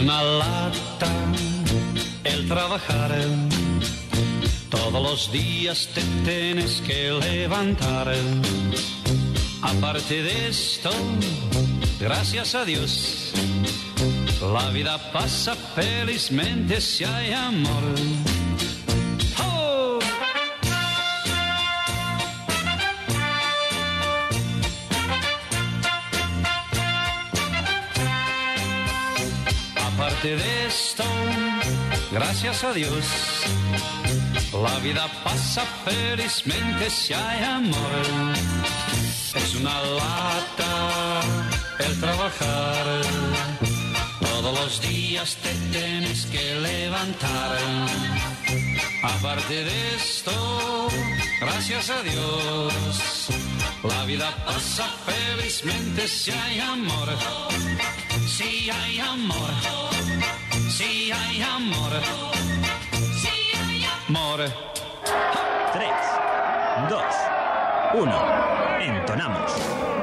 Una lata el trabajar. Todos los días te tienes que levantar. Aparte de esto, gracias a Dios, la vida pasa felizmente si hay amor. Aparte de esto, gracias a Dios, la vida pasa felizmente si hay amor. Es una lata el trabajar. Todos los días te tienes que levantar. Aparte de esto, gracias a Dios, la vida pasa felizmente si hay amor. Si hay amor. Si hay amor. Si hay amor. 3, 2, 1. Entonamos.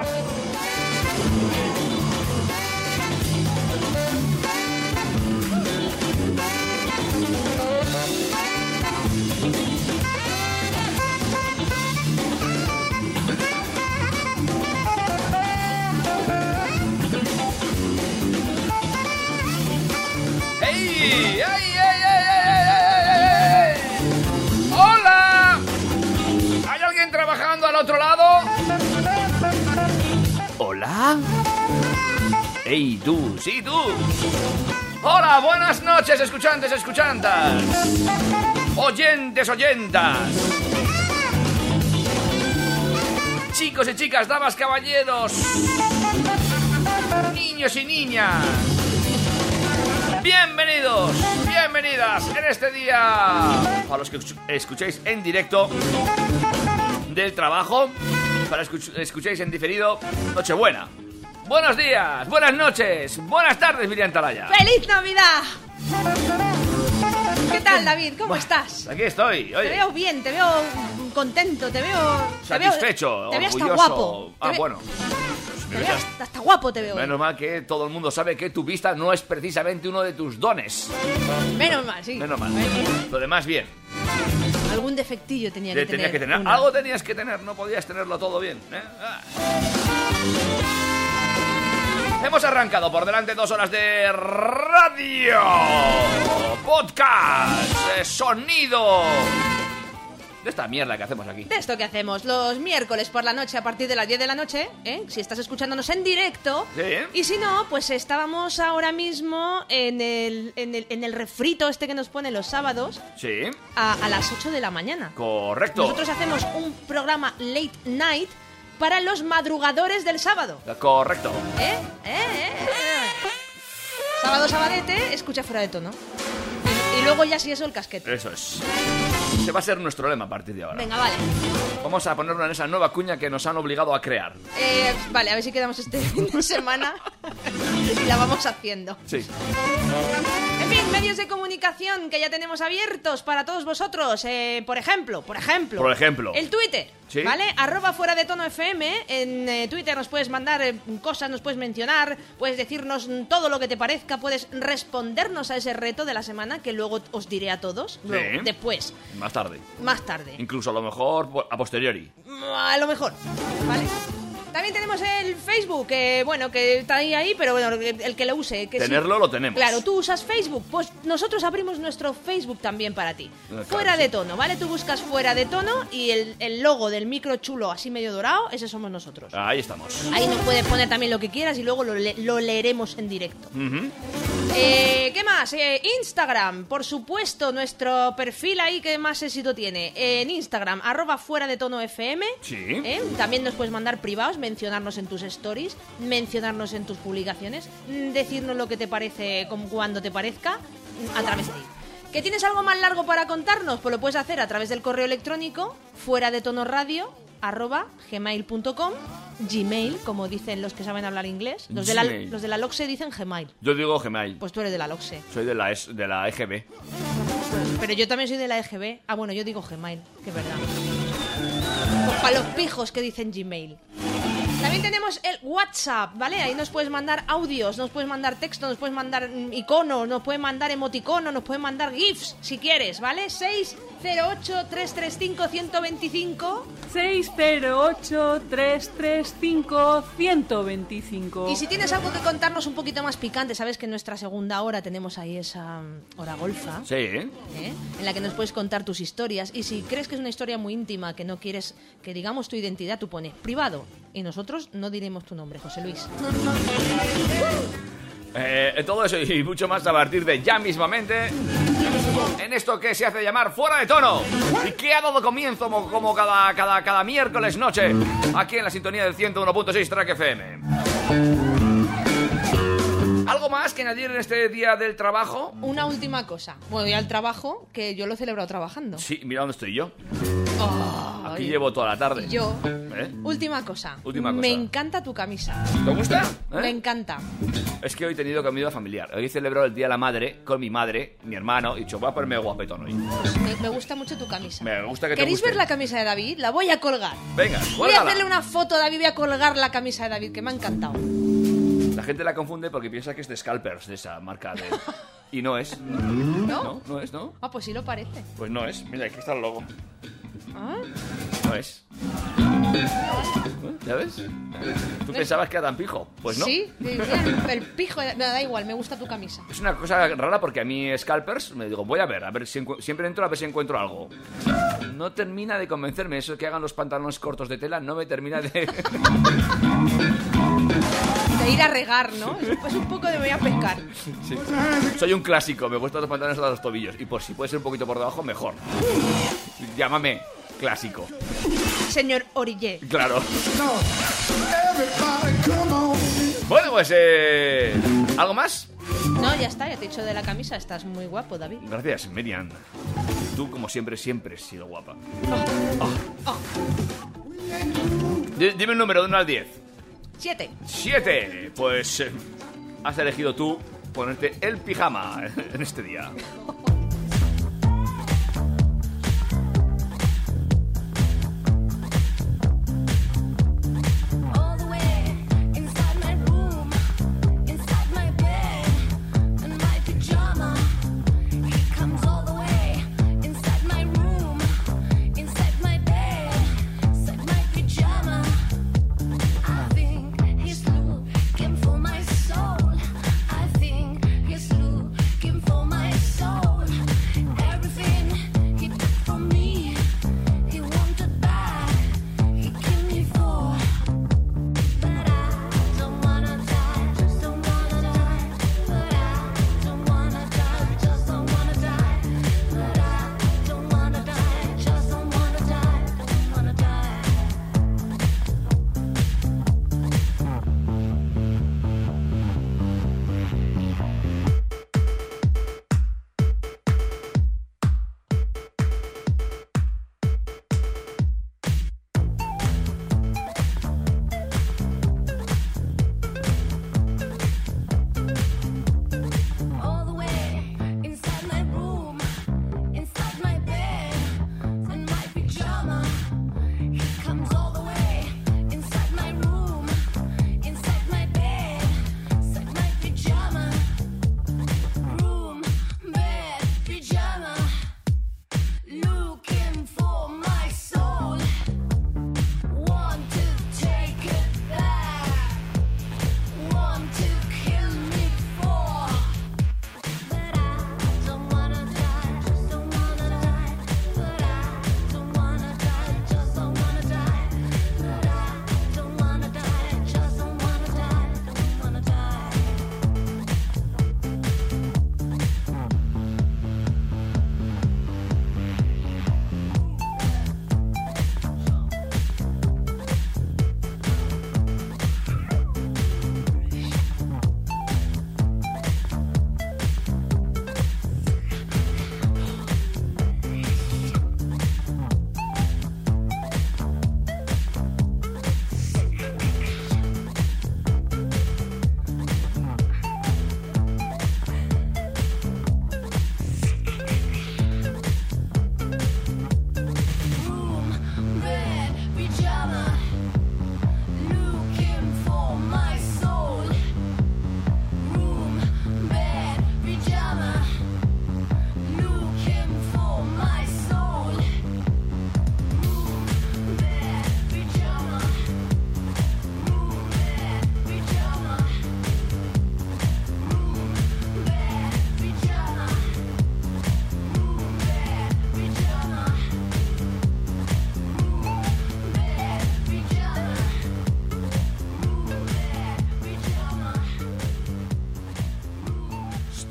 Otro lado? ¿Hola? ¡Ey, tú! ¡Sí, tú! Hola, buenas noches, escuchantes, escuchantas. Oyentes, oyentas. Chicos y chicas, damas, caballeros. Niños y niñas. Bienvenidos, bienvenidas en este día. A los que escu- escucháis en directo del trabajo, para escuch- escucháis en diferido, Nochebuena. Buenos días, buenas noches, buenas tardes, Miriam Talaya. ¡Feliz Navidad! ¿Qué tal, David? ¿Cómo estás? Aquí estoy, Te oye. veo bien, te veo contento, te veo... te veo- Satisfecho, Te veo hasta orgulloso. guapo. Ah, Te ve- bueno. Te veo hasta, hasta guapo te veo. Menos mal que todo el mundo sabe que tu vista no es precisamente uno de tus dones. Menos mal, sí. Menos mal. Lo demás bien. Algún defectillo tenía que tener. que tener. Algo tenías que tener, no podías tenerlo todo bien. ¿eh? Ah. Hemos arrancado por delante dos horas de radio, podcast, sonido. De esta mierda que hacemos aquí. De esto que hacemos los miércoles por la noche a partir de las 10 de la noche, ¿eh? si estás escuchándonos en directo. Sí. Y si no, pues estábamos ahora mismo en el, en el, en el refrito este que nos pone los sábados Sí, a, a las 8 de la mañana. correcto. Nosotros hacemos un programa late night para los madrugadores del sábado. Correcto. ¿Eh? ¿Eh? ¿Eh? Sábado, sabadete, escucha fuera de tono. Y, y luego ya si eso el casquete. Eso es. Ese va a ser nuestro lema a partir de ahora. Venga, vale. Vamos a ponerlo en esa nueva cuña que nos han obligado a crear. Eh, vale, a ver si quedamos este fin de semana y la vamos haciendo. Sí. En fin, medios de comunicación que ya tenemos abiertos para todos vosotros. Eh, por ejemplo, por ejemplo. Por ejemplo. El Twitter. Sí. ¿Vale? Arroba fuera de tono FM. En eh, Twitter nos puedes mandar eh, cosas, nos puedes mencionar, puedes decirnos todo lo que te parezca, puedes respondernos a ese reto de la semana que luego os diré a todos. Luego, después, Más tarde. más tarde. Incluso a lo mejor a posteriori. A lo mejor, ¿vale? También tenemos el Facebook, que bueno, que está ahí, ahí, pero bueno, el que lo use. Que sí. Tenerlo lo tenemos. Claro, tú usas Facebook, pues nosotros abrimos nuestro Facebook también para ti. claro, fuera sí. de tono, ¿vale? Tú buscas fuera de tono y el, el logo del micro chulo así medio dorado, ese somos nosotros. Ahí estamos. Ahí nos puedes poner también lo que quieras y luego lo, le- lo leeremos en directo. Eh, ¿Qué más? Eh, Instagram, por supuesto, nuestro perfil ahí que más éxito tiene. En Instagram, arroba fuera de tono FM. Sí. ¿eh? También nos puedes mandar privados, mencionarnos en tus stories, mencionarnos en tus publicaciones, mm, decirnos lo que te parece, cuando te parezca, mm, a través de ahí. ¿Que tienes algo más largo para contarnos? Pues lo puedes hacer a través del correo electrónico fuera de tono radio arroba gmail.com gmail, como dicen los que saben hablar inglés. Los de la, los de la LOXE dicen gmail. Yo digo Gmail. Pues tú eres de la LOXE. Soy de la, es- de la EGB. Pero yo también soy de la EGB. Ah, bueno, yo digo Gmail, que es verdad. Pues para los pijos que dicen Gmail. También tenemos el WhatsApp, ¿vale? Ahí nos puedes mandar audios, nos puedes mandar texto, nos puedes mandar mm, iconos, nos puedes mandar emoticonos, nos puedes mandar GIFs, si quieres, ¿vale? 608-335-125. 608-335-125. Y si tienes algo que contarnos un poquito más picante, sabes que en nuestra segunda hora tenemos ahí esa mm, hora golfa. Sí, ¿eh? ¿eh? en la que nos puedes contar tus historias. Y si crees que es una historia muy íntima, que no quieres que digamos tu identidad, tú pones privado. Y nosotros no diremos tu nombre, José Luis. Eh, todo eso y mucho más a partir de ya mismamente en esto que se hace llamar Fuera de Tono y que ha dado comienzo como, como cada, cada, cada miércoles noche aquí en la sintonía del 101.6 Track FM. ¿Algo más que añadir en este día del trabajo? Una última cosa. Bueno, ya el trabajo, que yo lo he celebrado trabajando. Sí, mira dónde estoy yo. Ay. Aquí llevo toda la tarde. Yo. ¿Eh? Última cosa. Última cosa. Me encanta tu camisa. ¿Te gusta? ¿Eh? Me encanta. Es que hoy he tenido comida familiar. Hoy he celebrado el Día de la Madre con mi madre, mi hermano, y dicho, voy a ponerme guapetón hoy. Me, me gusta mucho tu camisa. Me gusta que te ¿Queréis guste. ver la camisa de David? La voy a colgar. Venga, Voy a cuélgala. hacerle una foto a David, voy a colgar la camisa de David, que me ha encantado. La gente la confunde porque piensa que es de Scalpers, de esa marca de... Y no es. ¿No? No, no es, ¿no? Ah, pues sí lo parece. Pues no es. Mira, aquí está el logo. Ah, No es. ¿Eh? ¿Ya ves? Tú pensabas que era tan pijo. Pues no. Sí, el pijo. No, da igual, me gusta tu camisa. Es una cosa rara porque a mí Scalpers me digo, voy a ver, a ver si siempre entro a ver si encuentro algo. No termina de convencerme eso que hagan los pantalones cortos de tela, no me termina de De ir a regar, ¿no? Es, un poco de voy a pescar. Sí. Soy un clásico, me he puesto los pantalones hasta los tobillos y por si puede ser un poquito por debajo mejor. Llámame clásico. Señor Orillé. Claro. Bueno, pues eh ¿algo más? No, ya está, ya te he dicho de la camisa. Estás muy guapo, David. Gracias, Miriam. Tú, como siempre, siempre has sido guapa. Oh, Di- Dime un número de 1 al 10. siete. 7. Pues eh, has elegido tú ponerte el pijama en este día.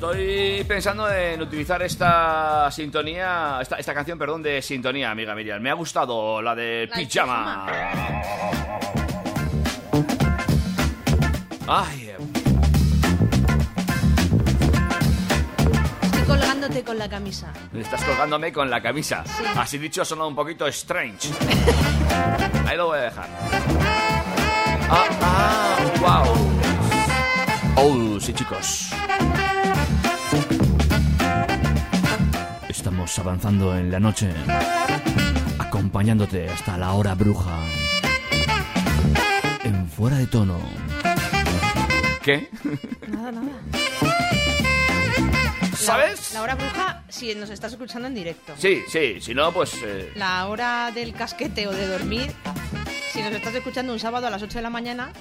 Estoy pensando en utilizar esta sintonía, esta, esta canción, perdón, de sintonía, amiga Miriam. Me ha gustado la de La de Pijama. Ay, eh, Estoy colgándote con la camisa. estás colgándome con la camisa. Sí. Así dicho, ha sonado un poquito strange. Ahí lo voy a dejar. Ah, ah, wow. Oh, sí, chicos. Avanzando en la noche, acompañándote hasta la hora bruja. En fuera de tono. ¿Qué? Nada, nada. ¿Sabes? La, la hora bruja, si nos estás escuchando en directo. Sí, sí, si no, pues... eh, La hora del casquete o de dormir, si nos estás escuchando un sábado a las 8 de la mañana,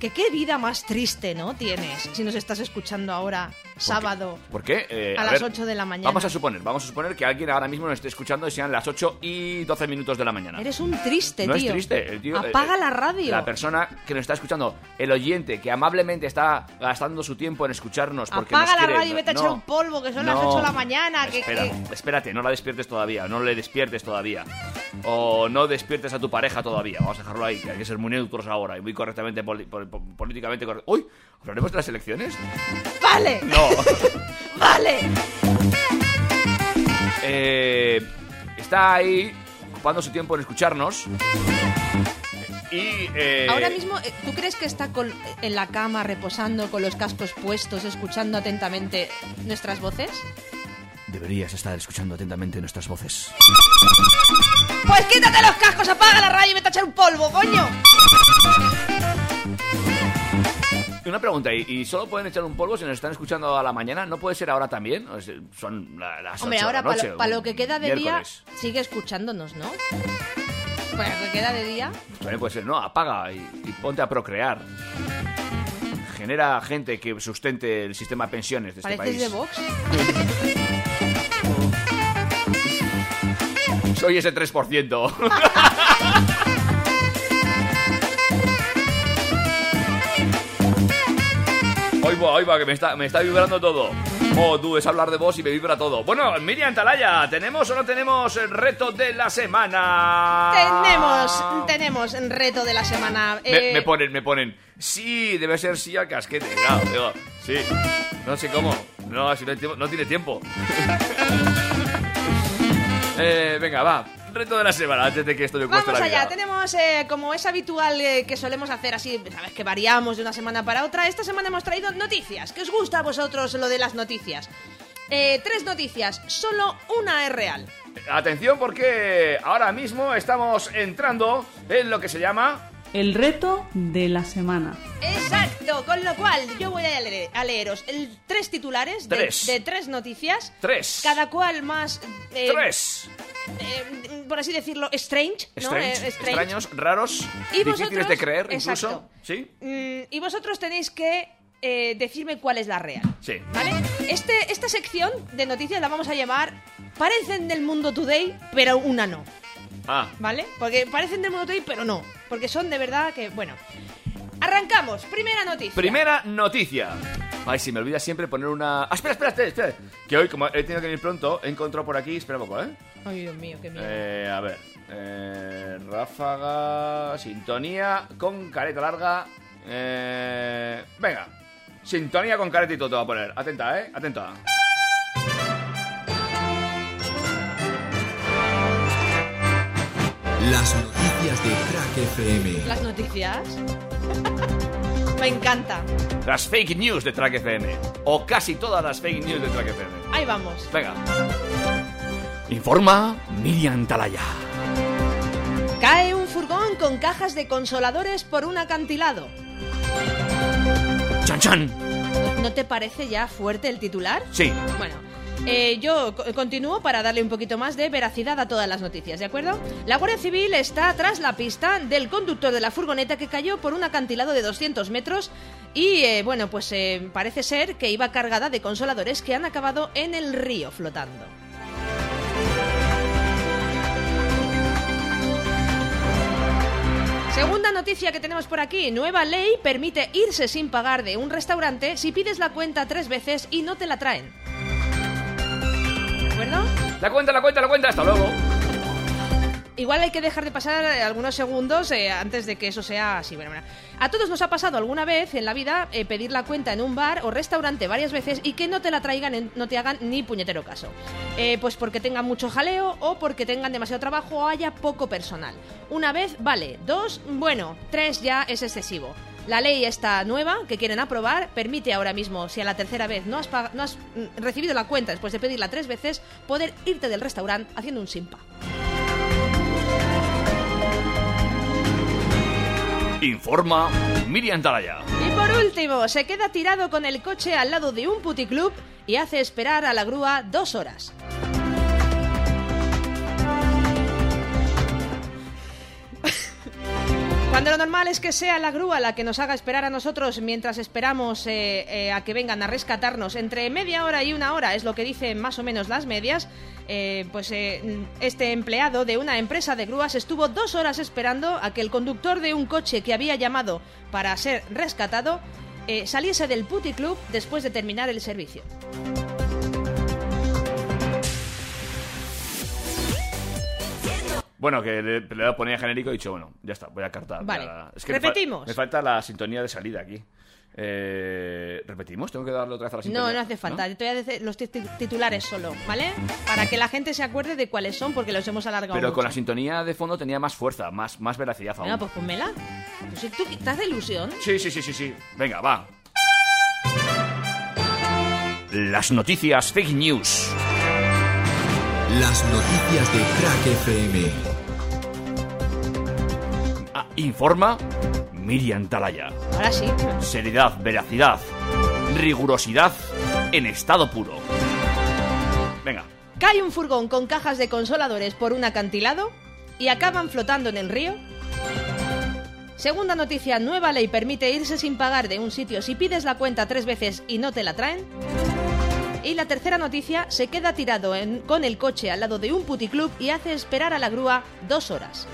que qué vida más triste, ¿no? Tienes si nos estás escuchando ahora sábado. ¿Por qué? Eh, A las ver, 8 de la mañana. Vamos a suponer, vamos a suponer que alguien ahora mismo nos esté escuchando y sean las 8 y 12 minutos de la mañana. Eres un triste, no tío. es triste, el tío. Apaga eh, la radio. La persona que nos está escuchando, el oyente que amablemente está gastando su tiempo en escucharnos porque Apaga nos la quiere- radio y vete a no, echar un polvo, que son las no. 8 de la mañana. Que, Espera, que- espérate, no la despiertes todavía, no le despiertes todavía. O no despiertes a tu pareja todavía. Vamos a dejarlo ahí, que hay que ser muy neutros ahora y muy correctamente, poli- pol- pol- políticamente correctos. ¡Uy! ¿Hablaremos de las elecciones? ¡Vale! No. ¡Vale! Eh, está ahí ocupando su tiempo en escucharnos. Y. eh, Ahora mismo, eh, ¿tú crees que está con- en la cama reposando con los cascos puestos, escuchando atentamente nuestras voces? Deberías estar escuchando atentamente nuestras voces. Pues quítate los cascos, apaga la radio y vete a echar un polvo, coño. Una pregunta, ¿y, y solo pueden echar un polvo si nos están escuchando a la mañana? ¿No puede ser ahora también? O sea, son la- las Hombre, 8 de la ahora para lo, pa' lo que queda de miércoles. día, sigue escuchándonos, ¿no? Para lo que queda de día, También puede ser, no, apaga y, y ponte a procrear. Genera gente que sustente el sistema de pensiones de este país. de Vox. Soy ese 3%. Hoy va, hoy va, que me está, me está vibrando todo. Oh, tú, es hablar de vos y me vibra todo. Bueno, Miriam Talaya, ¿tenemos o no tenemos el reto de la semana? Tenemos, tenemos reto de la semana. Me, Eh, me ponen, me ponen. Sí, debe ser sí al casquete. Claro, digo, sí. No sé cómo. No, si no, hay tiempo- no tiene tiempo. eh, venga, va. Reto de la semana antes de que esto me cueste Vamos la allá, vida. tenemos, eh, como es habitual eh, que solemos hacer así, sabes que variamos de una semana para otra, esta semana hemos traído noticias. ¿Qué os gusta a vosotros lo de las noticias? Eh, tres noticias, solo una es real. Atención porque ahora mismo estamos entrando en lo que se llama... El reto de la semana. Exacto, con lo cual yo voy a, leer- a leeros el, tres titulares de, Tres. de tres noticias, Tres. cada cual más, eh, Tres. eh, por así decirlo, strange, ¿no? Strange, Eh, strange. extraños, raros, Y difíciles vosotros- de creer exacto. incluso. ¿Sí? Mm, y vosotros tenéis que eh, decirme cuál es la real. Sí. ¿Vale? Este, esta sección de noticias la vamos a llamar Parecen del mundo today, pero una no. Ah, ¿Vale? Porque parecen del mundo today, pero no. Porque son de verdad que. Bueno. Arrancamos. Primera noticia. Primera noticia. Ay, si me olvida siempre poner una. Ah, espera, espera, espera, espera. Que hoy, como he tenido que venir pronto, he encontrado por aquí. Espera un poco, ¿eh? Ay, Dios mío, qué miedo. Eh, a ver. Eh, ráfaga. Sintonía con careta larga. Eh, venga. Sintonía con careta y todo te va a poner. Atenta, ¿eh? Atenta. Las noticias de Crack FM. Las noticias. Me encanta. Las fake news de Track FM. O casi todas las fake news de Track FM. Ahí vamos. Venga. Informa Miriam Talaya. Cae un furgón con cajas de consoladores por un acantilado. ¡Chan, chan! ¿No te parece ya fuerte el titular? Sí. Bueno, eh, yo co- continúo para darle un poquito más de veracidad a todas las noticias, ¿de acuerdo? La Guardia Civil está tras la pista del conductor de la furgoneta que cayó por un acantilado de 200 metros y, eh, bueno, pues eh, parece ser que iba cargada de consoladores que han acabado en el río flotando. Segunda noticia que tenemos por aquí. Nueva ley permite irse sin pagar de un restaurante si pides la cuenta tres veces y no te la traen. La cuenta, la cuenta, la cuenta. Hasta luego. Igual hay que dejar de pasar eh, algunos segundos eh, antes de que eso sea así. Bueno, bueno. A todos nos ha pasado alguna vez en la vida eh, pedir la cuenta en un bar o restaurante varias veces y que no te la traigan, en- no te hagan ni puñetero caso. Eh, pues porque tengan mucho jaleo o porque tengan demasiado trabajo o haya poco personal. Una vez, vale. Dos, bueno. Tres ya es excesivo. La ley esta nueva que quieren aprobar permite ahora mismo, si a la tercera vez no has, pag- no has mm, recibido la cuenta después de pedirla tres veces, poder irte del restaurante haciendo un simpa. Informa Miriam Talaya. Y por último, se queda tirado con el coche al lado de un puticlub y hace esperar a la grúa dos horas. Cuando lo normal es que sea la grúa la que nos haga esperar a nosotros mientras esperamos eh, eh, a que vengan a rescatarnos entre media hora y una hora, es lo que dicen más o menos las medias, eh, pues este empleado de una empresa de grúas estuvo dos horas esperando a que el conductor de un coche que había llamado para ser rescatado saliese del puticlub después de terminar el servicio. Bueno, que le, le ponía genérico y he dicho, bueno, ya está, voy a cartar. Vale. Ya- Es que me fal- Repetimos. Me, falta la sintonía de salida aquí. Eh, ¿Repetimos? ¿Tengo que darle otra vez a la sintonía? No, no hace falta. Te voy a decir los tit- titulares solo, ¿vale? Para que la gente se acuerde de cuáles son porque los hemos alargado Pero con la sintonía de fondo tenía más fuerza, más, más veracidad aún. Venga, pues pónmela. Pues si tú estás de ilusión. Sí, sí, sí, sí, sí. Venga, va. Las noticias fake news. Las noticias de Crack FM. Informa Miriam Talaya. Ahora sí. Seriedad, veracidad, rigurosidad en estado puro. Venga. Cae un furgón con cajas de consoladores por un acantilado y acaban flotando en el río. Segunda noticia, nueva ley permite irse sin pagar de un sitio si pides la cuenta tres veces y no te la traen. Y la tercera noticia, se queda tirado en- con el coche al lado de un puticlub y hace esperar a la grúa dos horas.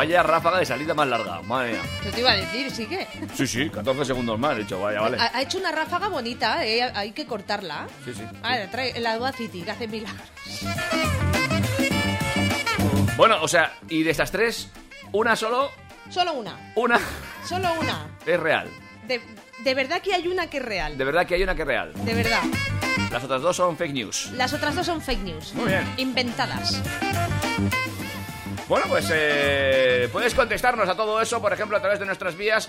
Vaya ráfaga de salida más larga, madre mía. Eso te iba a decir, sí que. Sí, sí, 14 segundos más, de hecho, vaya, vale. Ha, ha hecho una ráfaga bonita, eh, hay que cortarla. Sí, sí. A ver, trae la Audacity, que hace milagros. Bueno, o sea, y de estas tres, una solo, Solo una, una solo una. es real. De, de verdad que hay una que es real. De verdad que hay una que es real. De verdad. Las otras dos son fake news. Las otras dos son fake news. Muy bien. Inventadas. Bueno, pues eh, puedes contestarnos a todo eso, por ejemplo, a través de nuestras vías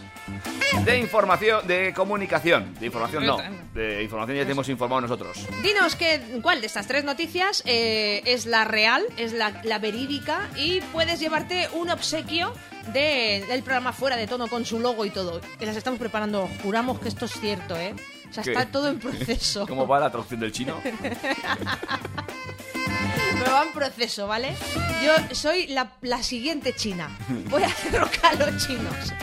de información, de comunicación. De información no, de información ya te hemos informado nosotros. Dinos que, cuál de estas tres noticias eh, es la real, es la, la verídica y puedes llevarte un obsequio de- del programa Fuera de Tono con su logo y todo. Que las estamos preparando. Juramos que esto es cierto, ¿eh? O sea, ¿Qué? está todo en proceso. ¿Cómo va la traducción del chino? Pero proceso, ¿vale? Yo soy la, siguiente china. Voy a hacer a los chinos.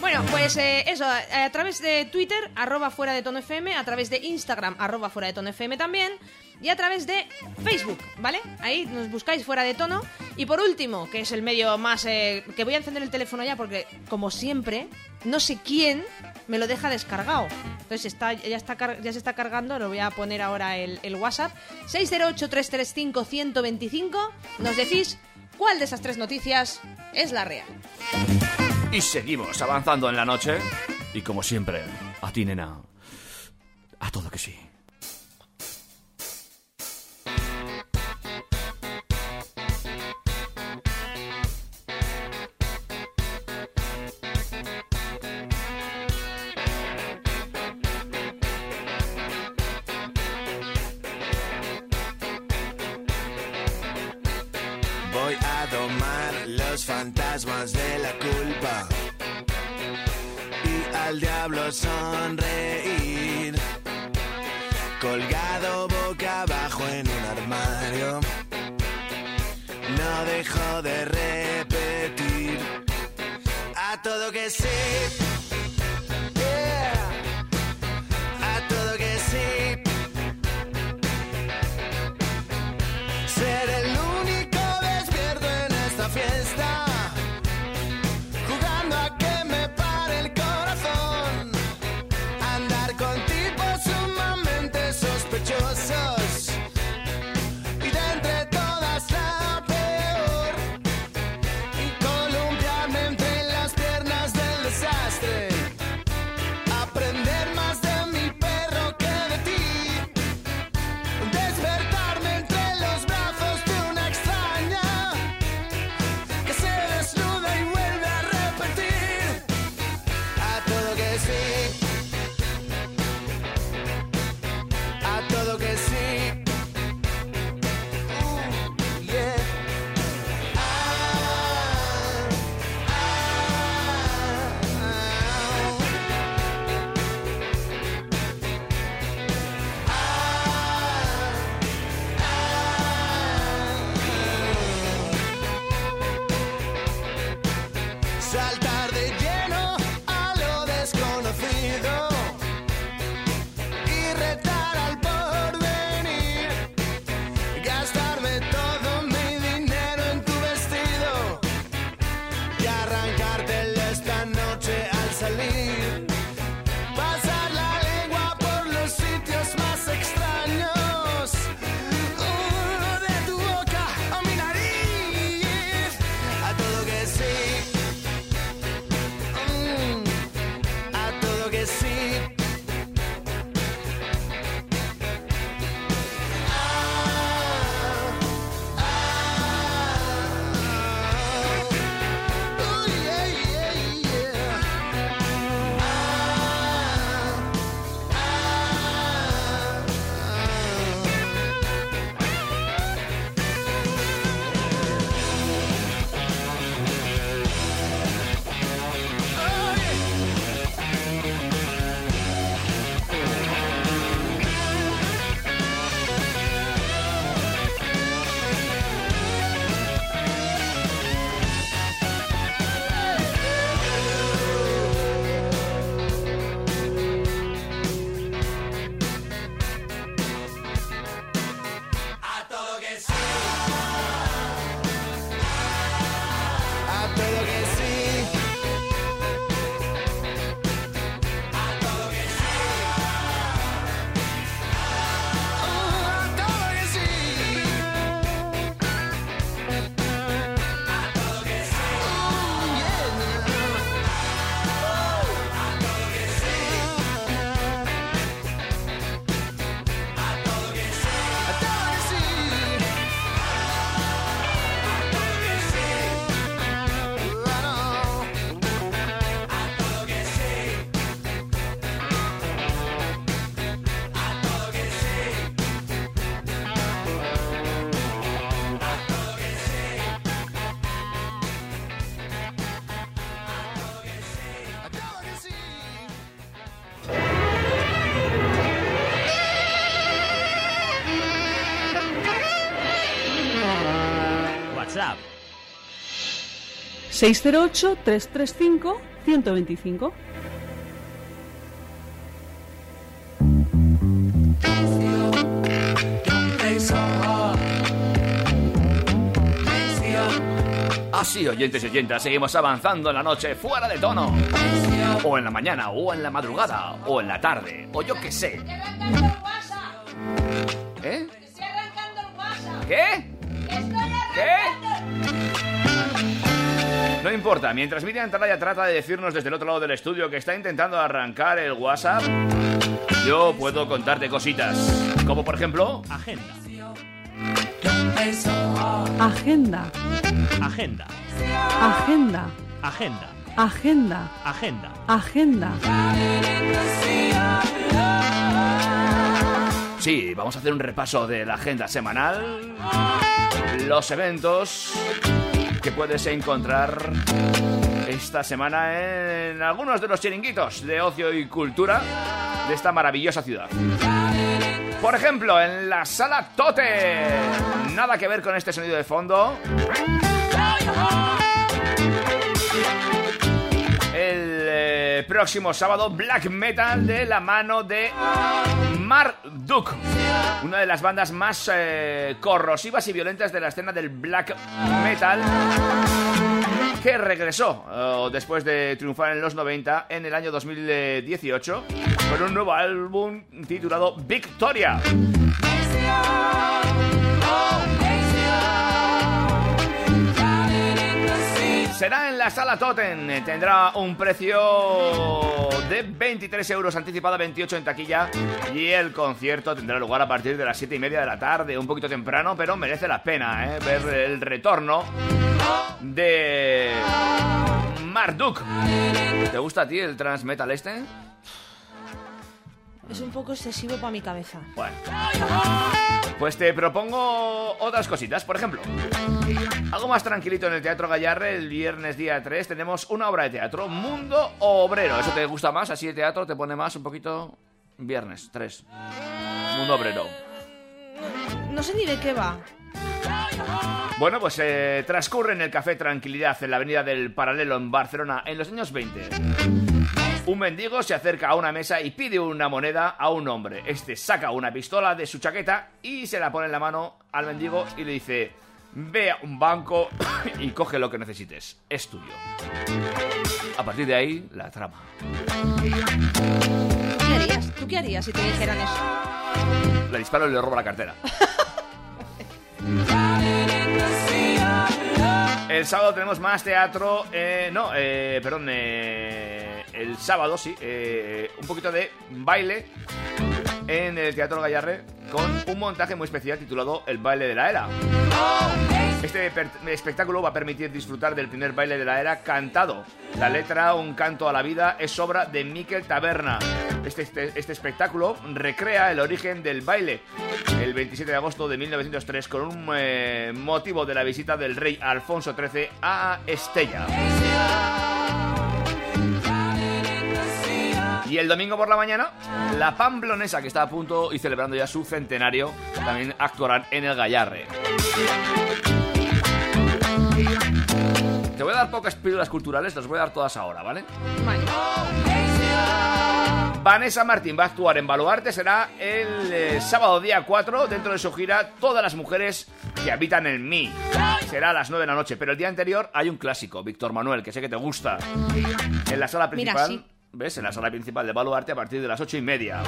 Bueno, pues eh, eso, a, a través de Twitter, arroba fuera de tono FM, a través de Instagram, arroba fuera de tono FM también, y a través de Facebook, ¿vale? Ahí nos buscáis fuera de tono. Y por último, que es el medio más... eh, que voy a encender el teléfono ya porque, como siempre, no sé quién me lo deja descargado. Entonces está, ya, está ya se está cargando, lo voy a poner ahora el, el WhatsApp. 608-335-125. Nos decís cuál de esas tres noticias es la real. Y seguimos avanzando en la noche. Y como siempre, a ti, nena. A todo que sí. que sé. 608-335-125. Así, oyentes y oyentas, seguimos avanzando en la noche fuera de tono. O en la mañana, o en la madrugada, o en la tarde, o yo qué sé. Mientras Miriam Talaya trata de decirnos desde el otro lado del estudio que está intentando arrancar el WhatsApp, yo puedo contarte cositas. Como por ejemplo, Agenda. Agenda. Agenda. Agenda. Agenda. Agenda. Agenda. Agenda. sí, vamos a hacer un repaso de la agenda semanal, los eventos que puedes encontrar esta semana en algunos de los chiringuitos de ocio y cultura de esta maravillosa ciudad. Por ejemplo, en la sala Tote. Nada que ver con este sonido de fondo. Próximo sábado Black Metal de la mano de Marduk, una de las bandas más eh, corrosivas y violentas de la escena del black metal que regresó eh, después de triunfar en los 90 en el año 2018 con un nuevo álbum titulado Victoria. Será en la sala Totem. Tendrá un precio de 23 euros anticipada, 28 en taquilla. Y el concierto tendrá lugar a partir de las 7 y media de la tarde. Un poquito temprano, pero merece la pena ¿eh? ver el retorno de Marduk. ¿Te gusta a ti el transmetal este? Es un poco excesivo para mi cabeza. Bueno. Pues te propongo otras cositas. Por ejemplo, algo más tranquilito en el Teatro Gallarre. El viernes día 3 tenemos una obra de teatro, Mundo Obrero. ¿Eso te gusta más? Así de teatro te pone más un poquito... Viernes 3. Mundo Obrero. No sé ni de qué va. Bueno, pues eh, transcurre en el Café Tranquilidad en la Avenida del Paralelo en Barcelona en los años 20. Un mendigo se acerca a una mesa y pide una moneda a un hombre. Este saca una pistola de su chaqueta y se la pone en la mano al mendigo y le dice: Ve a un banco y coge lo que necesites. Es tuyo. A partir de ahí, la trama. ¿Qué harías? ¿Tú qué harías si te dijeran eso? Le disparo y le robo la cartera. El sábado tenemos más teatro. eh, no, eh, perdón. eh, el sábado, sí. eh, un poquito de baile en el Teatro Gallarre con un montaje muy especial titulado El baile de la era. Este espectáculo va a permitir disfrutar del primer baile de la era cantado. La letra, un canto a la vida, es obra de Miquel Taberna. Este, este- este espectáculo recrea el origen del baile el 27 de agosto de 1903 con un eh, motivo de la visita del rey Alfonso XIII a Estella. Y el domingo por la mañana, la Pamplonesa, que está a punto y celebrando ya su centenario, también actuarán en el Gallarre. Te voy a dar pocas pílulas culturales, las voy a dar todas ahora, ¿vale? Vanessa Martín va a actuar en Baluarte, será el eh, sábado día 4, dentro de su gira Todas las mujeres que habitan en mí. Será a las 9 de la noche, pero el día anterior hay un clásico, Víctor Manuel, que sé que te gusta. En la sala Mira, principal, sí. ¿Ves? En la sala principal de Baluarte a partir de las 8 y media.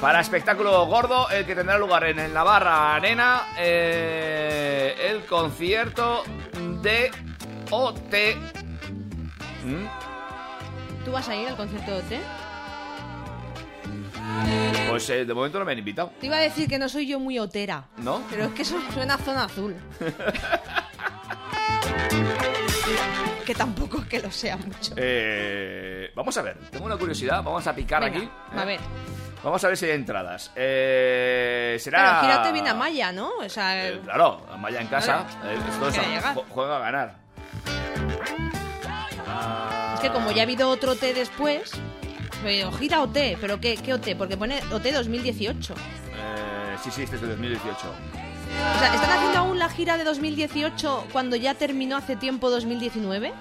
Para espectáculo gordo, el que tendrá lugar en Navarra Arena, eh, el concierto de OT. ¿Mm? ¿Tú vas a ir al concierto de OT? Pues eh, de momento no me han invitado, Te iba a decir que no soy yo muy otera. ¿no? Pero es que eso suena a zona azul. que tampoco es que lo sea mucho. Eh, vamos a ver, tengo una curiosidad, vamos a picar Venga, aquí. a ¿eh? ver. Vamos a ver si hay entradas. Eh, será. Claro, gírate bien a Maya, ¿no? O sea, Eh, claro, Amaya en casa. Esto es a- juega a ganar. Es que como ya ha habido otro OT después, o gira OT, pero ¿qué, qué OT? Porque pone OT 2018. eh, sí, sí, este es de 2018. O sea, ¿están haciendo aún la gira de 2018 cuando ya terminó hace tiempo 2019?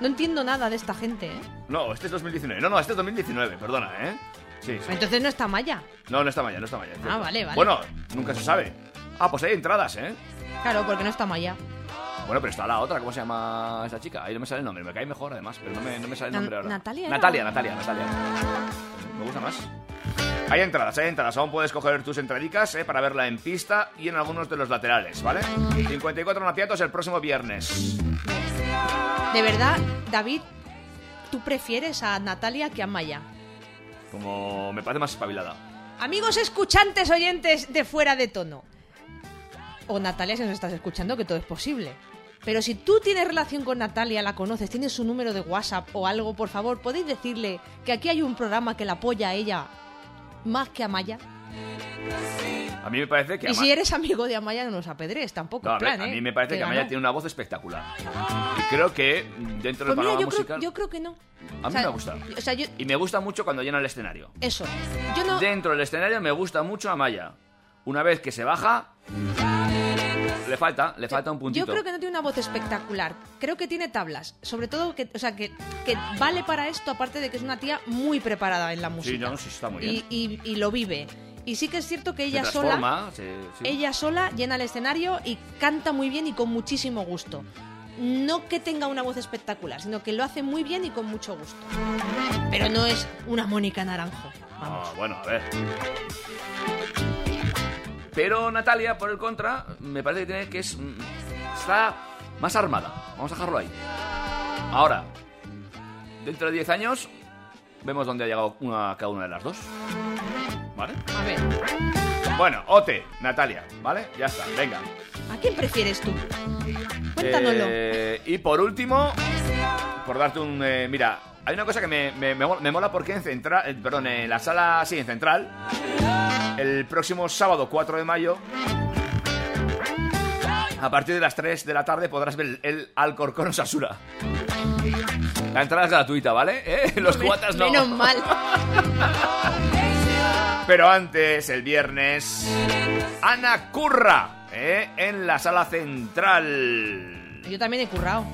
No entiendo nada de esta gente, ¿eh? No, este es 2019. No, no, este es 2019, perdona, ¿eh? Sí, sí. Entonces no está Maya. No, no está Maya, no está Maya. es. Ah, vale, vale. Bueno, nunca se sabe. Ah, pues hay entradas, ¿eh? Claro, porque no está Maya. Bueno, pero está la otra, ¿cómo se llama esa chica? Ahí no me sale el nombre, me cae mejor además, pero no me, no me sale el Na- nombre ahora. ¿Natalia? Natalia, Natalia, Natalia. Me gusta más. Hay entradas, hay entradas. Aún puedes coger tus entradicas eh, para verla en pista y en algunos de los laterales, ¿vale? 54 napiatos el próximo viernes. De verdad, David, ¿tú prefieres a Natalia que a Maya? Como me parece más espabilada. Amigos escuchantes oyentes de fuera de tono. O Natalia, si nos estás escuchando, que todo es posible. Pero si tú tienes relación con Natalia, la conoces, tienes su número de WhatsApp o algo, por favor, podéis decirle que aquí hay un programa que la apoya a ella más que a Maya. A mí me parece que Y Ama- si eres amigo de Amaya, no nos apedres tampoco. No, a, en plan, ver, a ¿eh? mí me parece que, ganó. Amaya tiene una voz espectacular. Y creo que dentro del Pues panorama yo musical... creo, yo creo que no. A mí me gusta. O sea, yo... Y me gusta mucho cuando llena el escenario. Eso. Yo no... Dentro del escenario me gusta mucho Amaya. Una vez que se baja, le falta, le falta un puntito. Yo creo que no tiene una voz espectacular. Creo que tiene tablas. Sobre todo, que, o sea, que, que vale para esto, aparte de que es una tía muy preparada en la música. no, sí, está muy Y, bien. y- y lo vive. Y sí que es cierto que ella sola, se- sí. ella sola llena el escenario y canta muy bien y con muchísimo gusto. No que tenga una voz espectacular, sino que lo hace muy bien y con mucho gusto. Pero no es una Mónica Naranjo. Vamos. Ah, bueno, a ver. Pero Natalia, por el contra, me parece que tiene que es. mm, Está más armada. Vamos a dejarlo ahí. Ahora, dentro de 10 años, vemos dónde ha llegado una, cada una de las dos. ¿Vale? A ver, Bueno, Ote, Natalia, ¿vale? Ya está, venga. ¿a quién prefieres tú? Cuéntanoslo. Eh, y por último, por darte un... eh, mira, hay una cosa que me, me- me mola- porque en Central... eh, perdón, en la sala... Sí, en Central. El próximo sábado 4 de mayo... A partir de las 3 de la tarde podrás ver el, el Alcorcón Osasura. La entrada es gratuita, ¿vale? ¿Eh? Los cuatas no. Menos mal. Pero antes, el viernes, Ana Curra, ¿eh? en la sala central. Yo también he currado.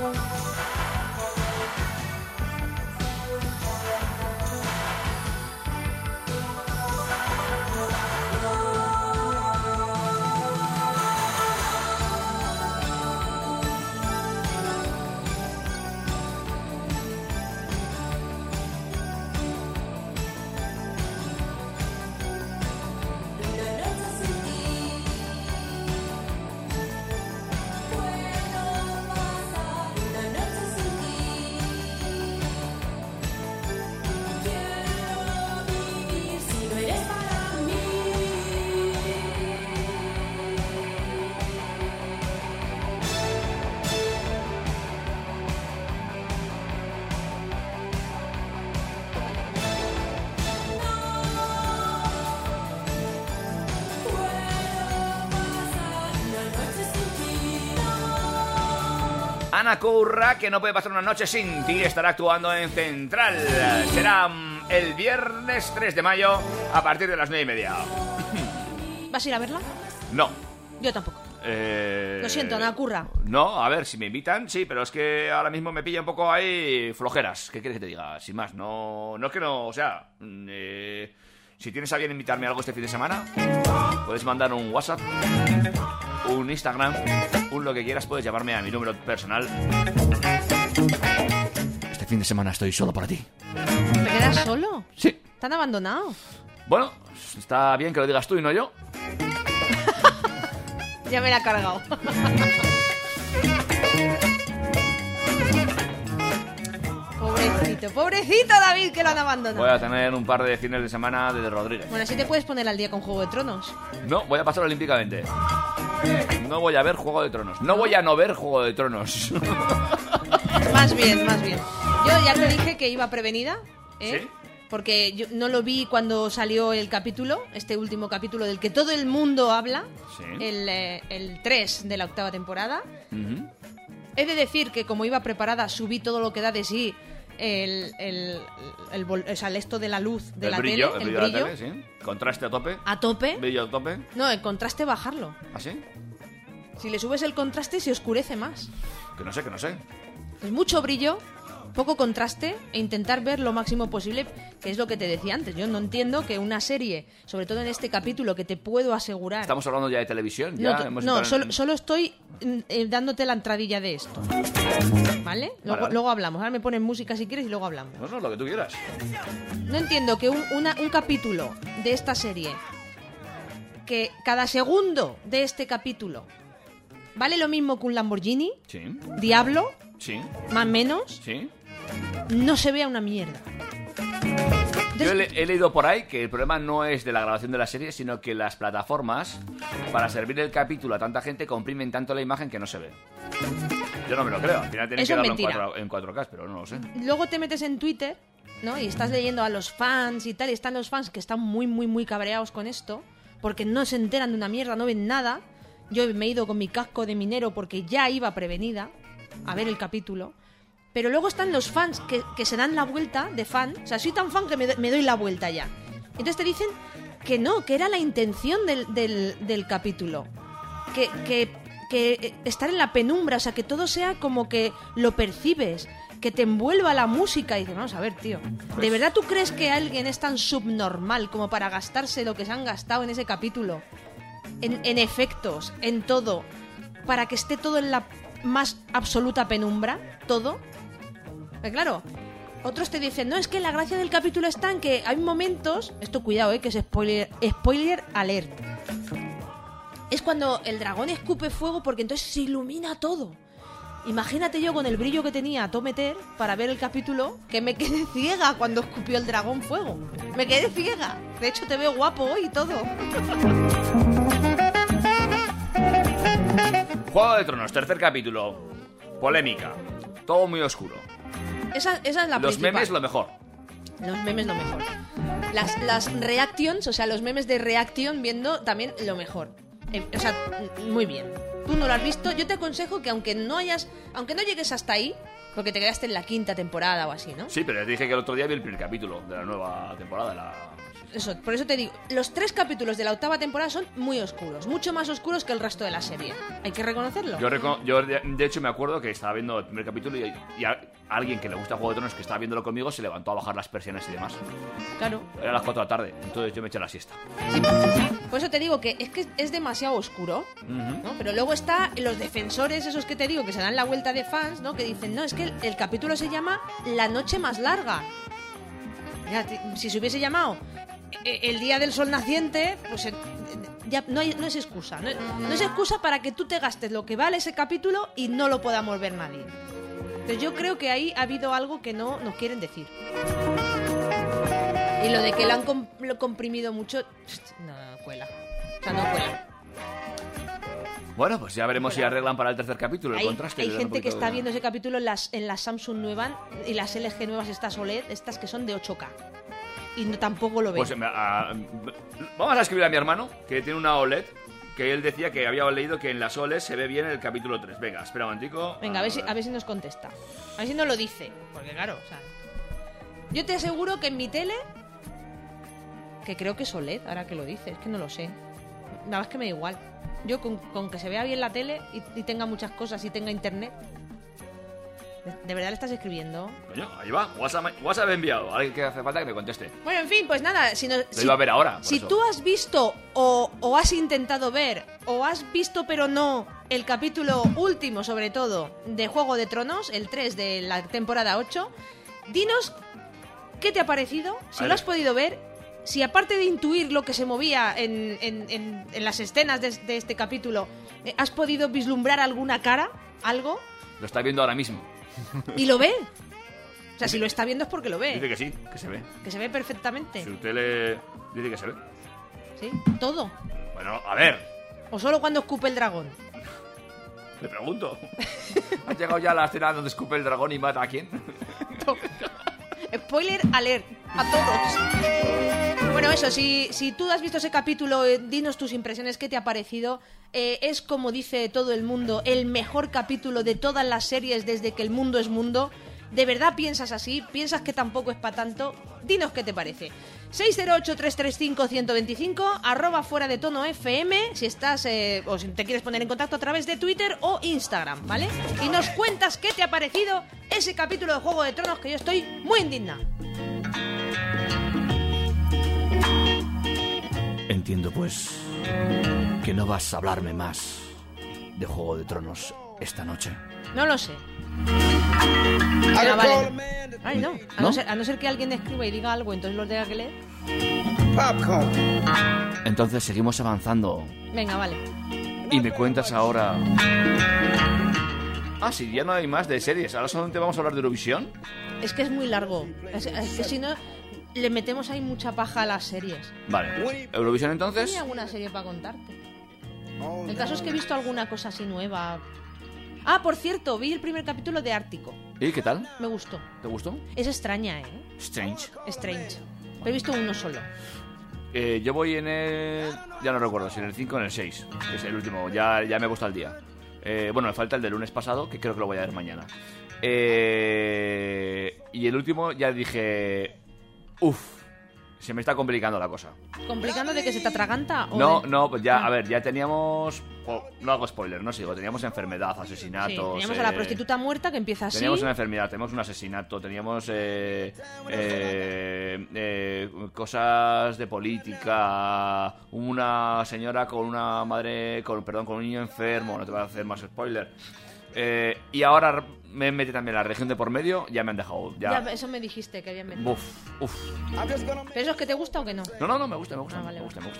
Una Ana Curra, que no puede pasar una noche sin ti, estará actuando en Central. Será mm, el viernes 3 de mayo a partir de las 9 y media. ¿Vas a ir a verla? No. Yo tampoco. Eh, Lo siento, Ana Curra. No, a ver, si me invitan, sí, pero es que ahora mismo me pilla un poco ahí flojeras. ¿Qué quieres que te diga? Sin más, no, no es que no, o sea, mm, eh, si tienes a bien invitarme a algo este fin de semana, puedes mandar un WhatsApp, un Instagram, un lo que quieras, puedes llamarme a mi número personal. Este fin de semana estoy solo para ti. ¿Te quedas solo? Sí. ¿Te han abandonado? Bueno, está bien que lo digas tú y no yo. Ya me la ha cargado. Pobrecito, pobrecito David que lo han abandonado. Voy a tener un par de fines de semana de Rodríguez. Bueno, así te puedes poner al día con Juego de Tronos. No, voy a pasar olímpicamente. No voy a ver Juego de Tronos. No voy a no ver Juego de Tronos. Más bien, más bien. Yo ya te dije que iba prevenida, ¿eh? ¿Sí? Porque yo no lo vi cuando salió el capítulo, este último capítulo del que todo el mundo habla, Sí. el, eh, el 3 de la octava temporada. He de decir que como iba preparada, subí todo lo que da de sí el, el, el o sea, esto de la luz de la brillo, tele, el brillo de la tele, sí. Contraste a tope. a tope. Brillo a tope. No, el contraste bajarlo. ¿Así? Si le subes el contraste se oscurece más. Que no sé, que no sé. Es mucho brillo, poco contraste e intentar ver lo máximo posible, que es lo que te decía antes. Yo no entiendo que una serie, sobre todo en este capítulo, que te puedo asegurar... Estamos hablando ya de televisión. no, Ya hemos no, entrado solo, en- solo estoy mm, eh, dándote la entradilla de esto. ¿Vale? Luego, vale. luego hablamos. Ahora me ponen música si quieres y luego hablamos. No, no, lo que tú quieras. No entiendo que un, una- un capítulo de esta serie, que cada segundo de este capítulo vale lo mismo que un Lamborghini, Sí, Diablo, sí, más menos, sí. No se vea una mierda. Yo he, leído por ahí que el problema no es de la grabación de la serie, sino que las plataformas, para servir el capítulo a tanta gente, comprimen tanto la imagen que no se ve. Yo no me lo creo. Al final tienen Eso que darlo en, 4, en 4K, pero no lo sé. luego te metes en Twitter, ¿no? Y estás leyendo a los fans y tal, y están los fans que están muy, muy, muy cabreados con esto, porque no se enteran de una mierda, no ven nada. Yo me he ido con mi casco de minero porque ya iba prevenida a ver el capítulo. Pero luego están los fans que, que se dan la vuelta de fan. O sea, soy tan fan que me, me doy la vuelta ya. Entonces te dicen que no, que era la intención del, del- del capítulo. Que, que, que estar en la penumbra, o sea, que todo sea como que lo percibes, que te envuelva la música. Y dices, vamos a ver, tío. ¿De verdad tú crees que alguien es tan subnormal como para gastarse lo que se han gastado en ese capítulo? En, en efectos, en todo, para que esté todo en la más absoluta penumbra, todo. Pues claro, otros te dicen, no, es que la gracia del capítulo está en que hay momentos, esto cuidado, eh, que es spoiler, spoiler alert. Es cuando el dragón escupe fuego porque entonces se ilumina todo. Imagínate yo con el brillo que tenía a Tometer para ver el capítulo que me quedé ciega cuando escupió el dragón fuego. Me quedé ciega. De hecho te veo guapo hoy y todo. Juego de Tronos, tercer capítulo. Polémica. Todo muy oscuro. Esa, esa es la Los principal. memes, lo mejor. Los memes lo mejor. Las, las reactions, o sea, los memes de reaction viendo también lo mejor. Eh, o sea, muy bien. Tú no lo has visto, yo te aconsejo que aunque no hayas, aunque no llegues hasta ahí, porque te quedaste en la quinta temporada o así, ¿no? Sí, pero te dije que el otro día vi el primer capítulo de la nueva temporada. La... Eso, por eso te digo, los tres capítulos de la octava temporada son muy oscuros, mucho más oscuros que el resto de la serie. Hay que reconocerlo. Yo, reco- yo de, de hecho me acuerdo que estaba viendo el primer capítulo y, y a- alguien que le gusta Juego de Tronos que estaba viéndolo conmigo se levantó a bajar las persianas y demás. Claro. Era las 4 de la tarde, entonces yo me eché la siesta. Por eso te digo que es que es demasiado oscuro. ¿no? Pero luego está los defensores, esos que te digo, que se dan la vuelta de fans, ¿no? Que dicen, no, es que el, el capítulo se llama La noche más larga. Ya, si se hubiese llamado El día del sol naciente, pues eh, ya no, hay- no es excusa. No, no es excusa para que tú te gastes lo que vale ese capítulo y no lo podamos ver nadie. Entonces yo creo que ahí ha habido algo que no nos quieren decir. Y lo de que lo han comprimido mucho, no cuela. O sea, no cuela. Bueno, pues ya veremos si arreglan para el tercer capítulo el Hay, contraste. hay gente que está de- viendo ese capítulo en las, en las Samsung nuevas y las LG nuevas, estas OLED, estas que son de 8K. Y no, tampoco lo. Pues, eh, ah, vamos a escribir a mi hermano, que tiene una OLED, que él decía que había leído que en las OLED se ve bien el capítulo 3. Venga, espera un momentico. Venga, a ver, si, a ver si nos contesta. A ver si nos lo dice. Porque claro, o sea... Yo te aseguro que en mi tele... Que creo que es OLED, ahora que lo dices, que no lo sé. Nada más que me da igual. Yo con, con que se vea bien la tele y, y tenga muchas cosas y tenga internet... ¿De, verdad le estás escribiendo? Coño, ahí va, WhatsApp, WhatsApp enviado. Ahora que hace falta que me conteste. Bueno, en fin, pues nada, si, no- si- iba a ver ahora, por si eso. tú has visto o, o has intentado ver o has visto pero no el capítulo último, sobre todo, de Juego de Tronos, el 3 de la temporada 8, dinos qué te ha parecido, si lo has podido ver, si aparte de intuir lo que se movía en, en- en- en las escenas de, de este capítulo, eh, has podido vislumbrar alguna cara, algo, Lo está viendo ahora mismo. Y lo ve. sea, si lo está viendo es porque lo Dice ve. que sí, que se ve. Que se ve perfectamente. Si usted le dice que se ve. ¿Sí? Todo. Bueno, a ver, O solo cuando escupe el dragón. le pregunto. ¿Has llegado ya a la escena donde escupe el dragón y mata a quién? Spoiler alert a todos. Bueno, eso, si, si tú has visto ese capítulo, eh, dinos tus impresiones, qué te ha parecido. Eh, es, como dice todo el mundo, el mejor capítulo de todas las series desde que el mundo es mundo. ¿De verdad piensas así? ¿Piensas que tampoco es para tanto? Dinos qué te parece. 608-335-125, arroba fuera de tono FM, si estás eh, o si te quieres poner en contacto a través de Twitter o Instagram, ¿vale? Y nos cuentas qué te ha parecido ese capítulo de Juego de Tronos que yo estoy muy indigna. Entiendo, pues, que no vas a hablarme más de Juego de Tronos esta noche. No lo sé. Venga, vale. Ay, no. A no, ¿No? ser, a no ser que alguien escriba y diga algo, entonces lo tenga que leer. Entonces seguimos avanzando Venga, vale. y me cuentas ahora... Ah, sí, ya no hay más de series. Ahora solamente vamos a hablar de Eurovisión. Es que es muy largo. Es, es que si no, le metemos ahí mucha paja a las series. Vale. Eurovisión entonces. ¿Hay alguna serie para contarte? El caso es que he visto alguna cosa así nueva. Ah, por cierto, vi el primer capítulo de Ártico. ¿Y qué tal? Me gustó. ¿Te gustó? Es extraña, ¿eh? Strange. Strange. Pero he visto uno solo. Eh, yo voy en el... Ya no recuerdo, si en el 5 o en el 6. Que es el último. Ya, ya me gusta el día. Eh, bueno, me falta el del lunes pasado, que creo que lo voy a ver mañana. Eh, y el último ya dije... Uf, se me está complicando la cosa. ¿Complicando de que se te atraganta? O No, de- no, pues ya, Ah. a ver, ya teníamos... oh, no hago spoiler, no sigo. Teníamos enfermedad, Sí, asesinatos... teníamos a la eh, prostituta muerta que empieza así. Teníamos una enfermedad, teníamos un asesinato, teníamos eh, eh, eh, cosas de política, una señora con una madre, con perdón, con un niño enfermo, no te voy a hacer más spoiler. Eh, y ahora me mete también la región de por medio, ya me han dejado. Ya, Ya, eso me dijiste que habían metido. Uf, uf. ¿Pero eso es que te gusta o que no? No, no, no, me gusta, me gusta, Ah, vale, me gusta, vale. me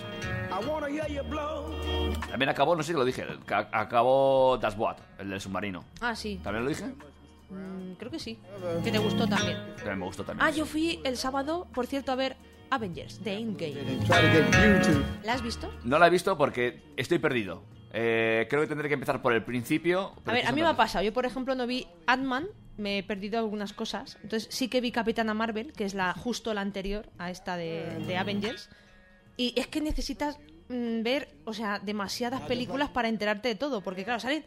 gusta. También acabó, no sé si lo dije, ca- acabó Das Boat, el del submarino. Ah, sí. ¿También lo dije? Mm, creo que sí. Que te gustó también. También me gustó también. Ah, yo fui el sábado, por cierto, a ver Avengers, The Endgame. ¿La has visto? No la he visto porque estoy perdido. Eh, creo que tendré que empezar por el principio. A ver, a mí me ha pasado. Yo, por ejemplo, no vi Ant-Man, me he perdido algunas cosas. Entonces sí que vi Capitana Marvel, que es la justo la anterior a esta de, de Avengers. Y es que necesitas mm, ver, o sea, demasiadas películas para enterarte de todo. Porque, claro, salen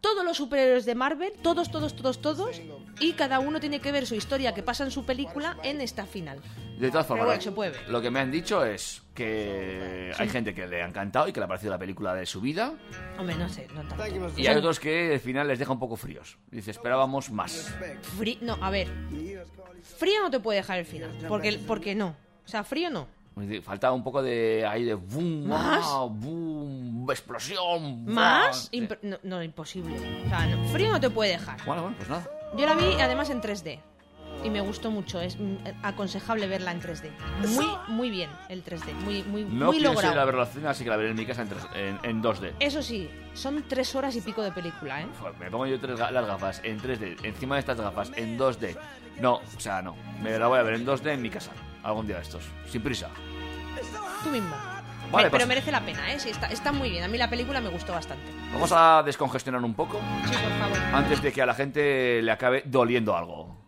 todos los superhéroes de Marvel, todos, todos, todos, todos. Y cada uno tiene que ver su historia que pasa en su película en esta final. De todas formas, bueno, lo- se puede ver. lo que me han dicho es que hay gente que le ha encantado y que le ha parecido la película de su vida. Hombre, no sé, no tanto. Y hay otros que al final les deja un poco fríos. Dice, esperábamos más. Frí- no, a ver. Frío no te puede dejar el final. Porque, porque no. O sea, frío no. Dice, Falta un poco de ahí de boom, ¿Más? wow, boom, explosión. ¿Más? wow. Imp- no, no, imposible. O sea, no, frío no te puede dejar. Bueno, bueno, pues nada. Yo la vi además en 3D. Y me gustó mucho. Es mm, aconsejable verla en 3D. Muy, muy bien el 3D. Muy, muy, No muy pienso ir a logrado. verlo al cine, así que la veré en mi casa en, tres- en, en 2D. Eso sí, son tres horas y pico de película, ¿eh? Joder, Me pongo yo tres ga- las gafas en 3D, encima de estas gafas en 2D. No, o sea, no. Me la voy a ver en 2D en mi casa. Algún día de estos. Sin prisa. Tú mismo. Vale, Me- pues- Pero merece la pena, ¿eh? Sí, está, está muy bien. A mí la película me gustó bastante. Vamos a descongestionar un poco Sí, por favor. antes de que a la gente le acabe doliendo algo.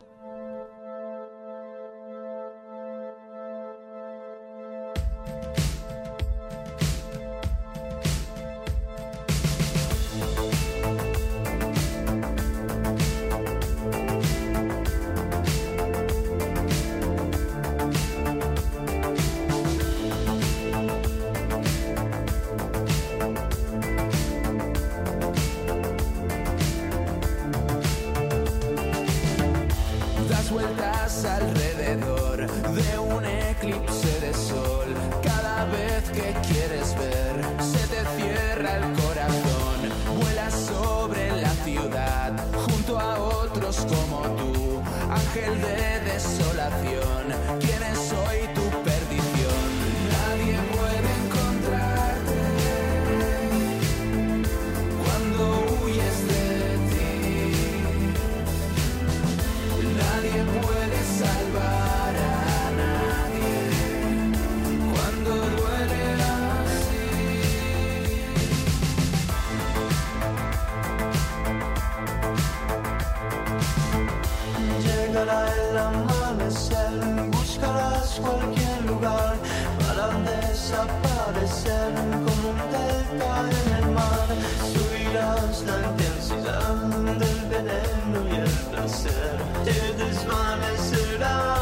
pierde Osmanlı sıra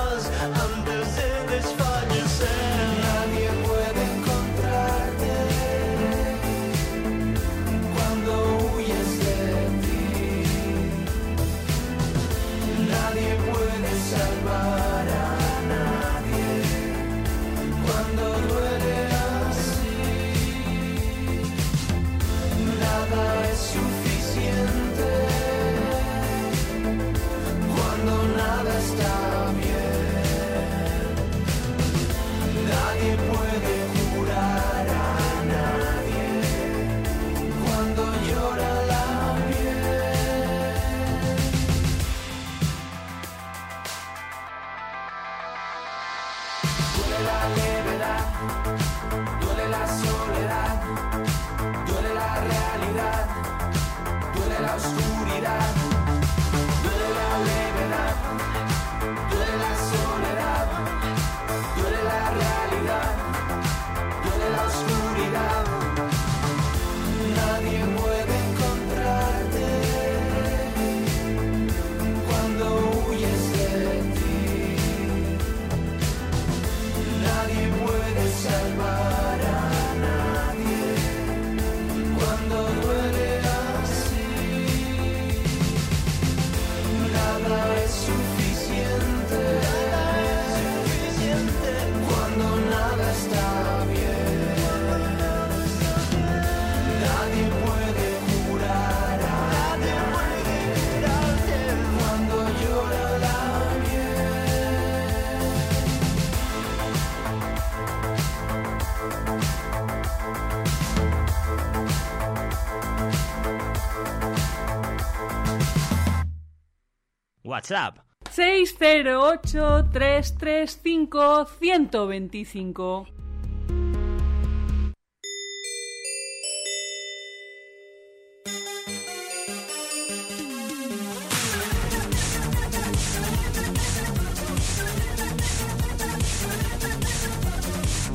WhatsApp 608-335-125.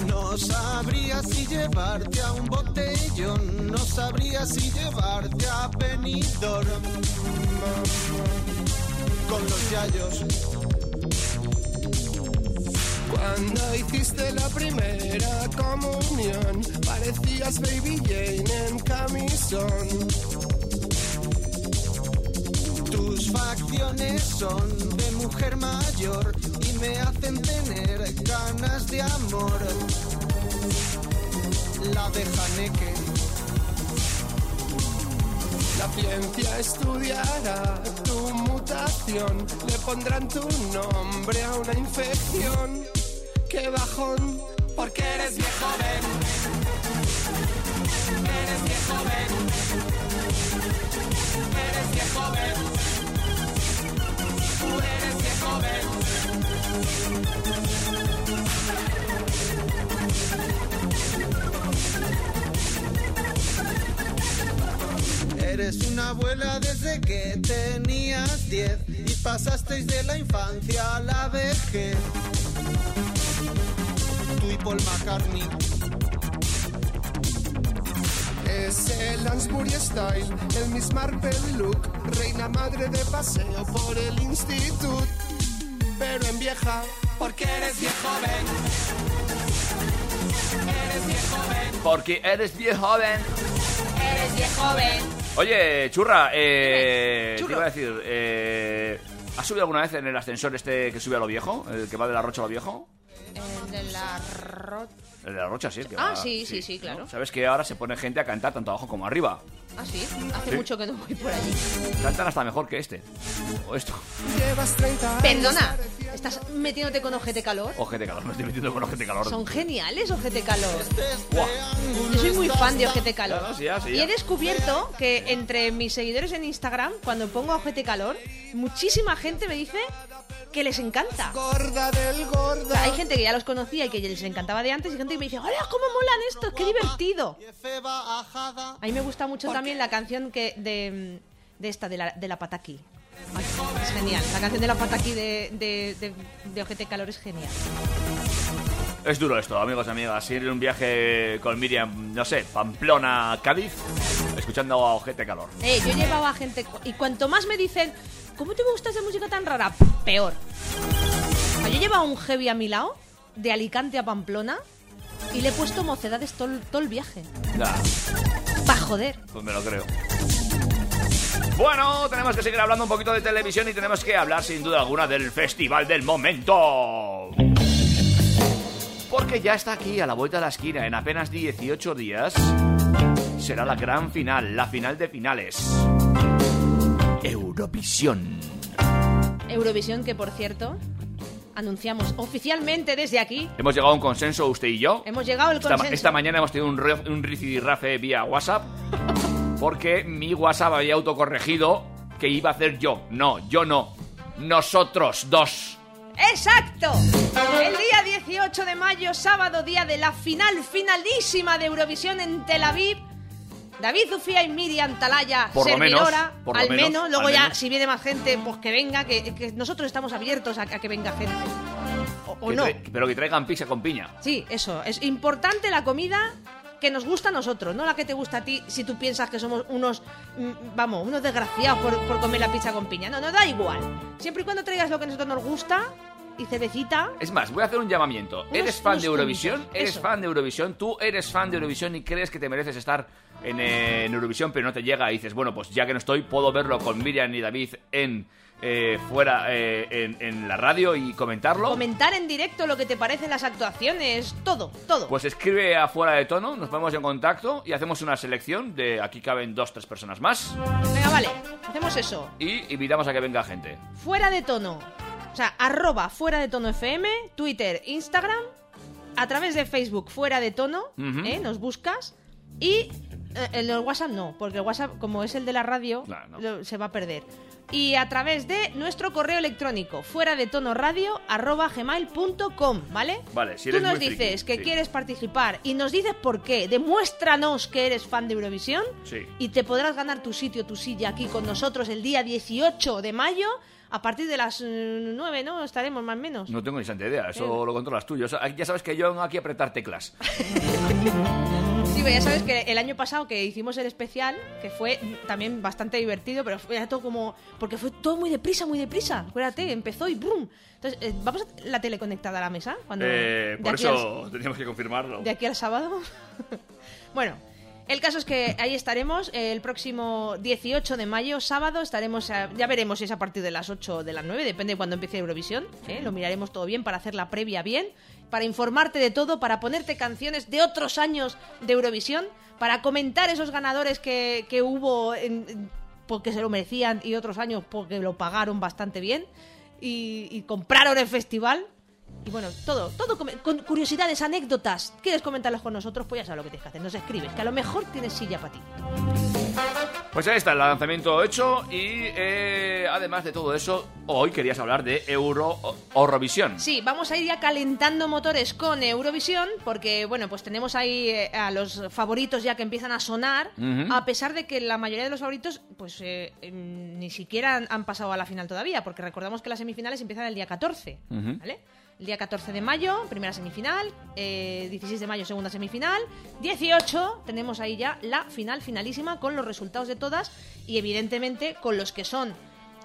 No sabría si llevarte a un botellón, no sabría si llevarte a Benidorm Cuando hiciste la primera comunión, parecías Baby Jane en camisón. Tus facciones son de mujer mayor y me hacen tener ganas de amor. La de Haneke. La ciencia estudiará tu le pondrán tu nombre a una infección. ¡Qué bajón! Porque eres viejo, ven. Eres viejo, ven. Eres viejo, ven. Tú eres viejo, ven. Eres una abuela desde que tenías 10 y pasasteis de la infancia a la vejez. Tú y Paul McCartney. Es el Lansbury Style, el Miss Marple look, reina madre de paseo por el instituto, pero en vieja, porque eres viejo, ven. Eres viejo, ven. Porque eres bien joven. Eres bien joven. Oye, churra, eh, te iba a decir, eh, ¿has subido alguna vez en el ascensor este que sube a lo viejo? ¿El que va de la Rocha a lo viejo? El de la ro- El de la Rocha, sí. el que Ah, va- sí, sí, sí, claro. ¿no? ¿Sabes que ahora se pone gente a cantar tanto abajo como arriba? Ah, sí. Hace Sí. mucho que no voy por allí. Cantan hasta mejor que este. O esto. Llevas 30 años. Perdona, ¿estás metiéndote con ojete calor? Ojete calor, me estoy metiendo con ojete calor. Son geniales Ojete Calor. Buah. Yo soy muy fan de Ojete Calor. Ya, no, sí, ya, sí, Y he descubierto que entre mis seguidores en Instagram, cuando pongo Ojete Calor, muchísima gente me dice que les encanta. Gorda del O gorda. sea, hay gente que ya los conocía y que les encantaba de antes y gente que me dice, ¡Hola, cómo molan estos! ¡Qué divertido! A mí me gusta mucho también la canción que de, de esta, de la, de la Pataki. Ay, es genial. La canción de la Pataki de, de, de, de Ojete Calor es genial. Es duro esto, amigos y amigas. Ir en un viaje con Miriam, no sé, Pamplona, Cádiz, escuchando a Ojete Calor. Eh, yo llevaba gente. Y cuanto más me dicen, ¿cómo te gusta esa música tan rara? Peor. O sea, yo llevaba un heavy a mi lado, de Alicante a Pamplona, y le he puesto mocedades todo, el- viaje. Ya, Pa' joder. pues me lo creo. Bueno, tenemos que seguir hablando un poquito de televisión y tenemos que hablar sin duda alguna del Festival del Momento. Porque ya está aquí a la vuelta de la esquina, en apenas 18 días. Será la gran final, la final de finales. Eurovisión. Eurovisión, que por cierto, anunciamos oficialmente desde aquí. Hemos llegado a un consenso usted y yo. Hemos llegado al consenso. esta mañana hemos tenido un, re- un vía WhatsApp porque mi WhatsApp había autocorregido que iba a hacer yo. No, yo no. Nosotros dos. ¡Exacto! El día 18 de mayo, sábado, día de la final finalísima de Eurovisión en Tel Aviv. David Zufía y Miriam Talaya, Por menos, servidora, por al menos, menos. Luego al ya, menos. si viene más gente, pues que venga, que, que nosotros estamos abiertos a, a que venga gente. O, o Que no. pero que traigan pizza con piña. Sí, eso. Es importante la comida que nos gusta a nosotros, no la que te gusta a ti si tú piensas que somos unos, mm, vamos, unos desgraciados por, por comer la pizza con piña. No, no da igual. Siempre y cuando traigas lo que a nosotros nos gusta y cervecita. Es más, voy a hacer un llamamiento. Unos- ¿Eres fan de Eurovisión? ¿Eres eso. fan de Eurovisión? ¿Tú eres fan de Eurovisión y crees que te mereces estar en, eh, en Eurovisión, pero no te llega? Y dices, bueno, pues ya que no estoy, puedo verlo con Miriam y David en eh, fuera eh, en, en la radio y comentarlo. Comentar en directo lo que te parecen las actuaciones, todo, todo. Pues escribe a fuera de tono, nos ponemos en contacto y hacemos una selección de aquí caben dos, tres personas más Venga, vale, hacemos eso. y invitamos a que venga gente. Fuera de tono. O sea, arroba fuera de tono FM, Twitter, Instagram, a través de Facebook fuera de tono. ¿eh? nos buscas. Y eh, el WhatsApp no, porque el WhatsApp, como es el de la radio, Claro, no. lo- se va a perder. Y a través de nuestro correo electrónico, fuera de tono radio, arroba gmail.com, ¿vale? Vale, si Tú eres nos muy friki, dices que sí. quieres participar y nos dices por qué. Demuéstranos que eres fan de Eurovisión Sí. y te podrás ganar tu sitio, tu silla aquí con nosotros el día 18 de mayo. A partir de las 9, ¿no? Estaremos más o menos. No tengo ni santa idea, eso lo controlas tú. Yo ya sabes que yo vengo aquí a apretar teclas. Sí, pero ya sabes que el año pasado que hicimos el especial, que fue también bastante divertido, pero fue todo como... Porque fue todo muy deprisa, muy deprisa. Acuérdate, empezó y ¡brum! Entonces, eh, ¿vamos a la tele conectada a la mesa? Cuando, Eh, de por al- eso teníamos que confirmarlo. de aquí al sábado. bueno, el caso es que ahí estaremos eh, el próximo 18 de mayo, sábado, estaremos, a- ya veremos si es a partir de las 8 o de las 9, depende de cuando empiece Eurovisión, ¿eh? lo miraremos todo bien para hacer la previa bien, para informarte de todo, para ponerte canciones de otros años de Eurovisión, para comentar esos ganadores que, que hubo en- porque se lo merecían y otros años porque lo pagaron bastante bien y compraron el festival. Y bueno, todo, todo con curiosidades, anécdotas. ¿Quieres comentarlos con nosotros? Pues ya sabes lo que tienes que hacer. Nos escribes, que a lo mejor tienes silla para ti. Pues ahí está el lanzamiento hecho y eh, además de todo eso, hoy querías hablar de Euro Eurovisión. Sí, vamos a ir ya calentando motores con Eurovisión, porque bueno, pues tenemos ahí eh, a los favoritos ya que empiezan a sonar, a pesar de que la mayoría de los favoritos, pues eh, ni siquiera han, han pasado a la final todavía, porque recordamos que las semifinales empiezan el día 14, Ujú. ¿vale? El día 14 de mayo, primera semifinal, eh, 16 de mayo, segunda semifinal, 18 tenemos ahí ya la final finalísima con los resultados de todas y evidentemente con los que son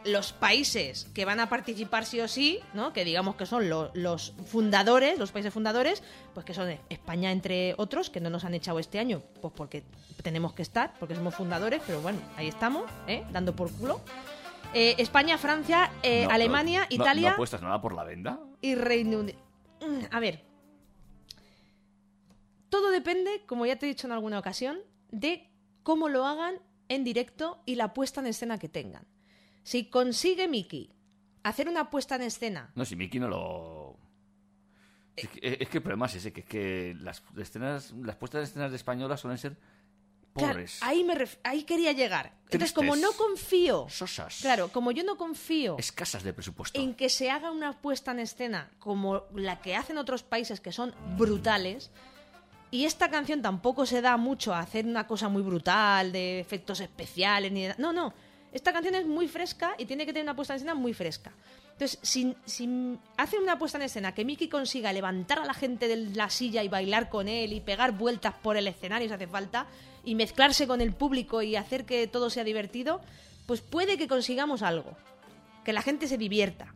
los países que van a participar sí o sí, ¿no? que digamos que son lo- los fundadores, los países fundadores, pues que son España entre otros, que no nos han echado este año, pues porque tenemos que estar, porque somos fundadores, pero bueno, ahí estamos, ¿eh? dando por culo. Eh, España, Francia, eh, No, Alemania, no, Italia ¿No apuestas nada por la venda? y Reino Unido. Mm, A ver. Todo depende, como ya te he dicho en alguna ocasión, de cómo lo hagan en directo y la puesta en escena que tengan. Si consigue Mickey hacer una puesta en escena, No, si Miki no lo... Es que, es que el problema es ese, que es que las escenas, las puestas de escenas de españolas suelen ser claro, ahí, me ref- ahí quería llegar. Entonces, Tristes. como no confío, sosas, claro, como yo no confío escasas de presupuesto. en que se haga una puesta en escena como la que hacen otros países que son brutales. Y esta canción tampoco se da mucho a hacer una cosa muy brutal de efectos especiales ni de- No, no. Esta canción es muy fresca y tiene que tener una puesta en escena muy fresca. Entonces, si, si hace una puesta en escena que Mickey consiga levantar a la gente de la silla y bailar con él y pegar vueltas por el escenario si hace falta y mezclarse con el público y hacer que todo sea divertido, pues puede que consigamos algo. Que la gente se divierta.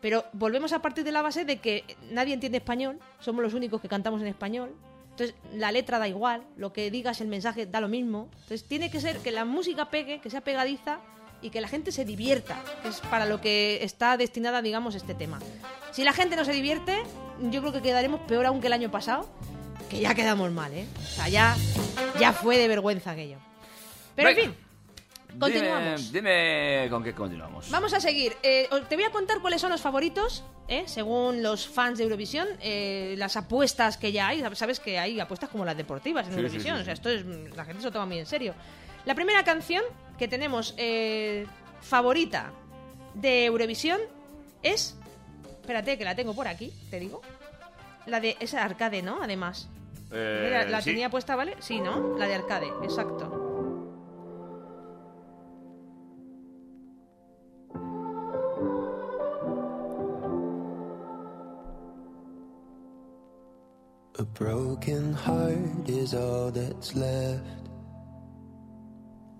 Pero volvemos a partir de la base de que nadie entiende español, somos los únicos que cantamos en español. Entonces, la letra da igual, lo que digas, el mensaje da lo mismo. Entonces, tiene que ser que la música pegue, que sea pegadiza y que la gente se divierta, es para lo que está destinada, digamos, este tema. Si la gente no se divierte, yo creo que quedaremos peor aún que el año pasado, que ya quedamos mal, ¿eh? O sea, ya, ya fue de vergüenza aquello. Pero en fin, Continuamos. Dime, dime con qué continuamos. Vamos a seguir. Eh, te voy a contar cuáles son los favoritos, ¿eh? según los fans de Eurovisión, eh, las apuestas que ya hay. Sabes que hay apuestas como las deportivas en Sí, Eurovisión. sí, O sea, esto es la gente se lo toma muy en serio. La primera canción que tenemos eh, favorita de Eurovisión es, espérate que la tengo por aquí, te digo. La de esa arcade, ¿no? Además. Eh, Mira, la sí. tenía puesta, ¿vale? Sí, ¿no? La de arcade, exacto. A broken heart is all that's left.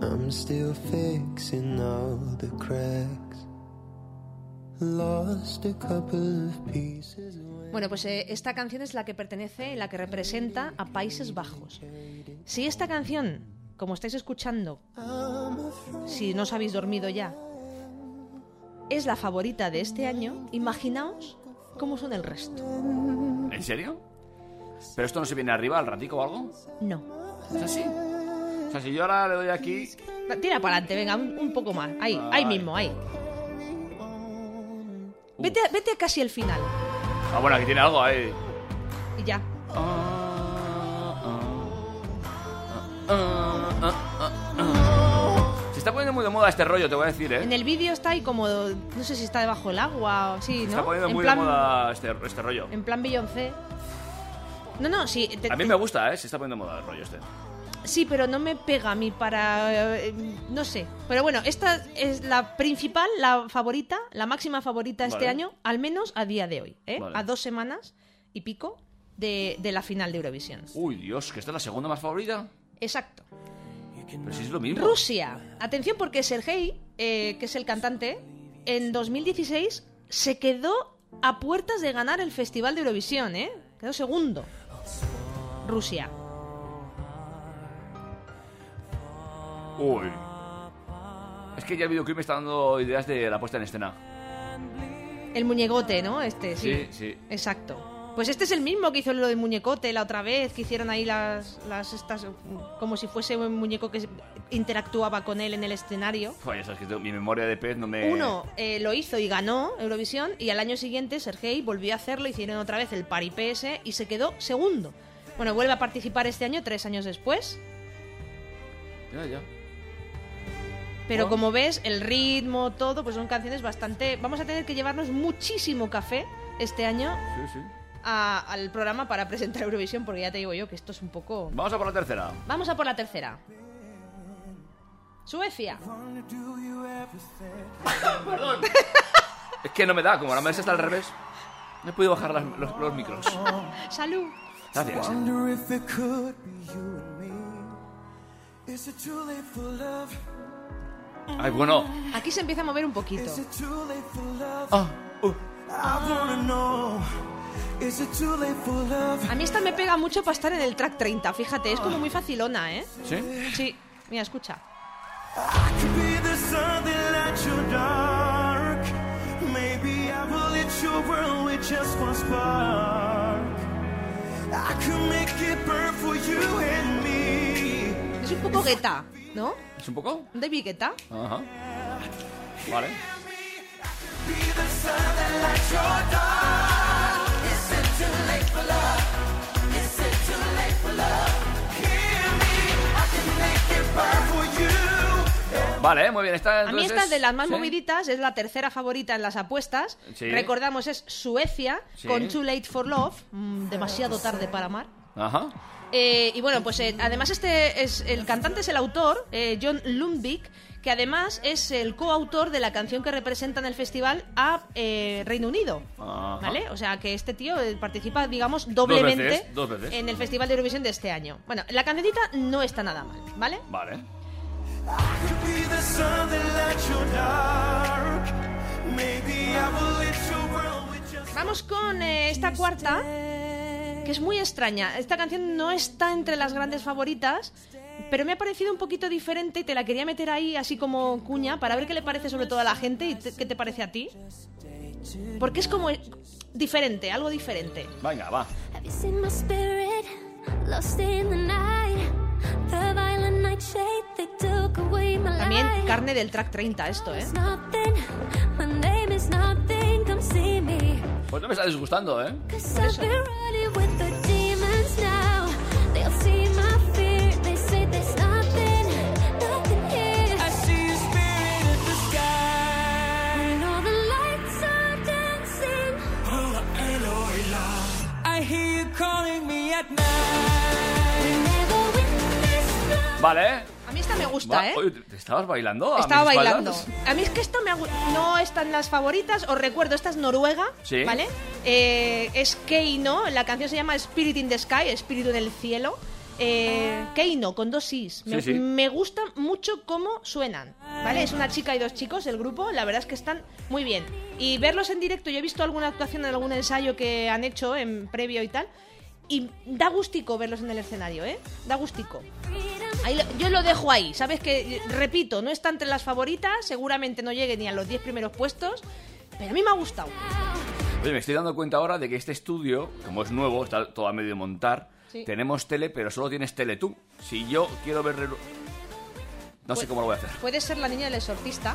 I'm still fixing all the cracks. Lost a couple of pieces. Bueno, pues eh, esta canción es la que pertenece, la que representa a Países Bajos. Si esta canción, como estáis escuchando, si no os habéis dormido ya, es la favorita de este año, imaginaos cómo son el resto. ¿En serio? ¿Pero esto no se viene arriba al ratico o algo? No. ¿Es así? O sea, si yo ahora le doy aquí... Tira para adelante, venga, un, un poco más. Ahí, ahí mismo, ahí. Vete, vete casi al final. Ah, bueno, aquí tiene algo ahí. Y ya. Se está poniendo muy de moda este rollo, te voy a decir, ¿eh? En el vídeo está ahí como. No sé si está debajo del agua o sí, Se ¿no? está poniendo en muy plan, de moda este, este rollo. En plan Beyoncé. No, no, sí. te- A mí me gusta, ¿eh? Se está poniendo de moda el rollo este. Sí, pero no me pega a mí para... eh, no sé. Pero bueno, esta es la principal, la favorita, la máxima favorita este Vale. año, al menos a día de hoy. ¿eh? Vale. A dos semanas y pico de, de la final de Eurovisión. Uy, Dios, que esta es la segunda más favorita. Exacto. Pero si es lo mismo. Rusia. Atención porque Sergei, eh, que es el cantante, en 2016 se quedó a puertas de ganar el Festival de Eurovisión, ¿eh? Quedó segundo. Rusia. Uy. Es que ya el videoclip me está dando ideas de la puesta en escena. El muñecote, ¿no? Este, sí. Sí, sí. Exacto. Pues este es el mismo que hizo lo del muñecote la otra vez, que hicieron ahí las, las estas, como si fuese un muñeco que interactuaba con él en el escenario. Joder, ya sabes que mi memoria de pez no me... Uno eh, lo hizo y ganó Eurovisión y al año siguiente Sergei volvió a hacerlo, hicieron otra vez el paripé ese y se quedó segundo. Bueno, vuelve a participar este año, tres años después, Ya, ya. Pero como ves, el ritmo, todo, pues son canciones bastante... Vamos a tener que llevarnos muchísimo café este año Sí, sí. a- al programa para presentar Eurovisión, porque ya te digo yo que esto es un poco... Vamos a por la tercera. Vamos a por la tercera. Suecia. Es que no me da, como la mesa está al revés. No he podido bajar las- los, los micros. Salud. Gracias. Ay, bueno. Aquí se empieza a mover un poquito. Ah, uh. A mí esta me pega mucho para estar en el track 30, fíjate, es como muy facilona, ¿eh? ¿Sí? Sí, mira, escucha. Es un poco gueta, ¿no? ¿Es un poco? David Guetta. Ajá. Vale. Vale, muy bien. Esta, A mí entonces, esta de las más ¿sí? moviditas es la tercera favorita en las apuestas. Sí. Recordamos, es Suecia Sí. con Too Late for Love, mm, demasiado tarde para amar. Ajá. Eh, y bueno, pues eh, además este es el cantante es el autor, eh, John Lundvik, que además es el coautor de la canción que representa en el festival a eh, Reino Unido. Ajá. ¿Vale? O sea que este tío participa, digamos, doblemente veces, dos veces. en el Festival de Eurovisión de este año. Bueno, la cancioncita no está nada mal, ¿vale? Vale. Vamos con eh, esta cuarta, que es muy extraña. Esta canción no está entre las grandes favoritas, pero me ha parecido un poquito diferente y te la quería meter ahí así como cuña para ver qué le parece sobre todo a la gente y te- qué te parece a ti. Porque es como diferente, algo diferente. Venga, va. También carne del track 30 esto, ¿eh? Pues no me está disgustando, ¿eh? Love. Vale, ¿eh? Esta me gusta, ¿eh? Oye, ¿te estabas bailando? a Estaba mis bailando. espaldas? A mí es que esta me ha gu- no está en las favoritas. Os recuerdo, esta es noruega, Sí. ¿vale? Eh, es Keino. La canción se llama Spirit in the Sky, Espíritu en el cielo. Eh, Keino, con dos is. Me, Sí, sí. me gusta mucho cómo suenan, ¿vale? Es una chica y dos chicos, el grupo. La verdad es que están muy bien. Y verlos en directo, yo he visto alguna actuación en algún ensayo que han hecho en previo y tal. Y da gustico verlos en el escenario, ¿eh? Da gustico. Ahí lo- yo lo dejo ahí, ¿sabes? Que, repito, no está entre las favoritas, seguramente no llegue ni a los 10 primeros puestos, pero a mí me ha gustado. Oye, me estoy dando cuenta ahora de que este estudio, como es nuevo, está todo a medio montar, Sí. tenemos tele, pero solo tienes tele tú. Si yo quiero ver... No sé cómo lo voy a hacer. Puedes ser la niña del exorcista.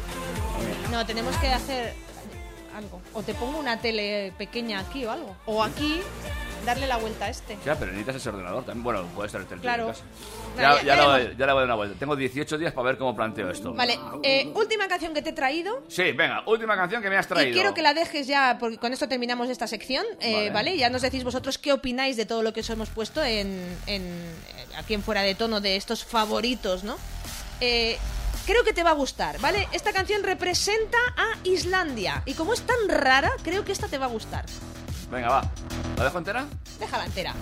No, tenemos que hacer algo. O te pongo una tele pequeña aquí o algo. O aquí, darle la vuelta a este. Ya, pero necesitas ese ordenador también. Bueno, puedes tener tele Claro. Ya, ya- le ya le voy a dar una vuelta. Tengo 18 días para ver cómo planteo esto. Vale, eh, última canción que te he traído. Sí, venga, última canción que me has traído. Y quiero que la dejes ya, porque con esto terminamos esta sección, eh, Vale. vale. Ya nos decís vosotros qué opináis de todo lo que os hemos puesto en, en- eh, aquí en Fuera de Tono, de estos favoritos, ¿no? Eh, creo que te va a gustar, ¿vale? Esta canción representa a Islandia. Y como es tan rara, creo que esta te va a gustar. Venga, va. ¿La dejo entera? Déjala entera.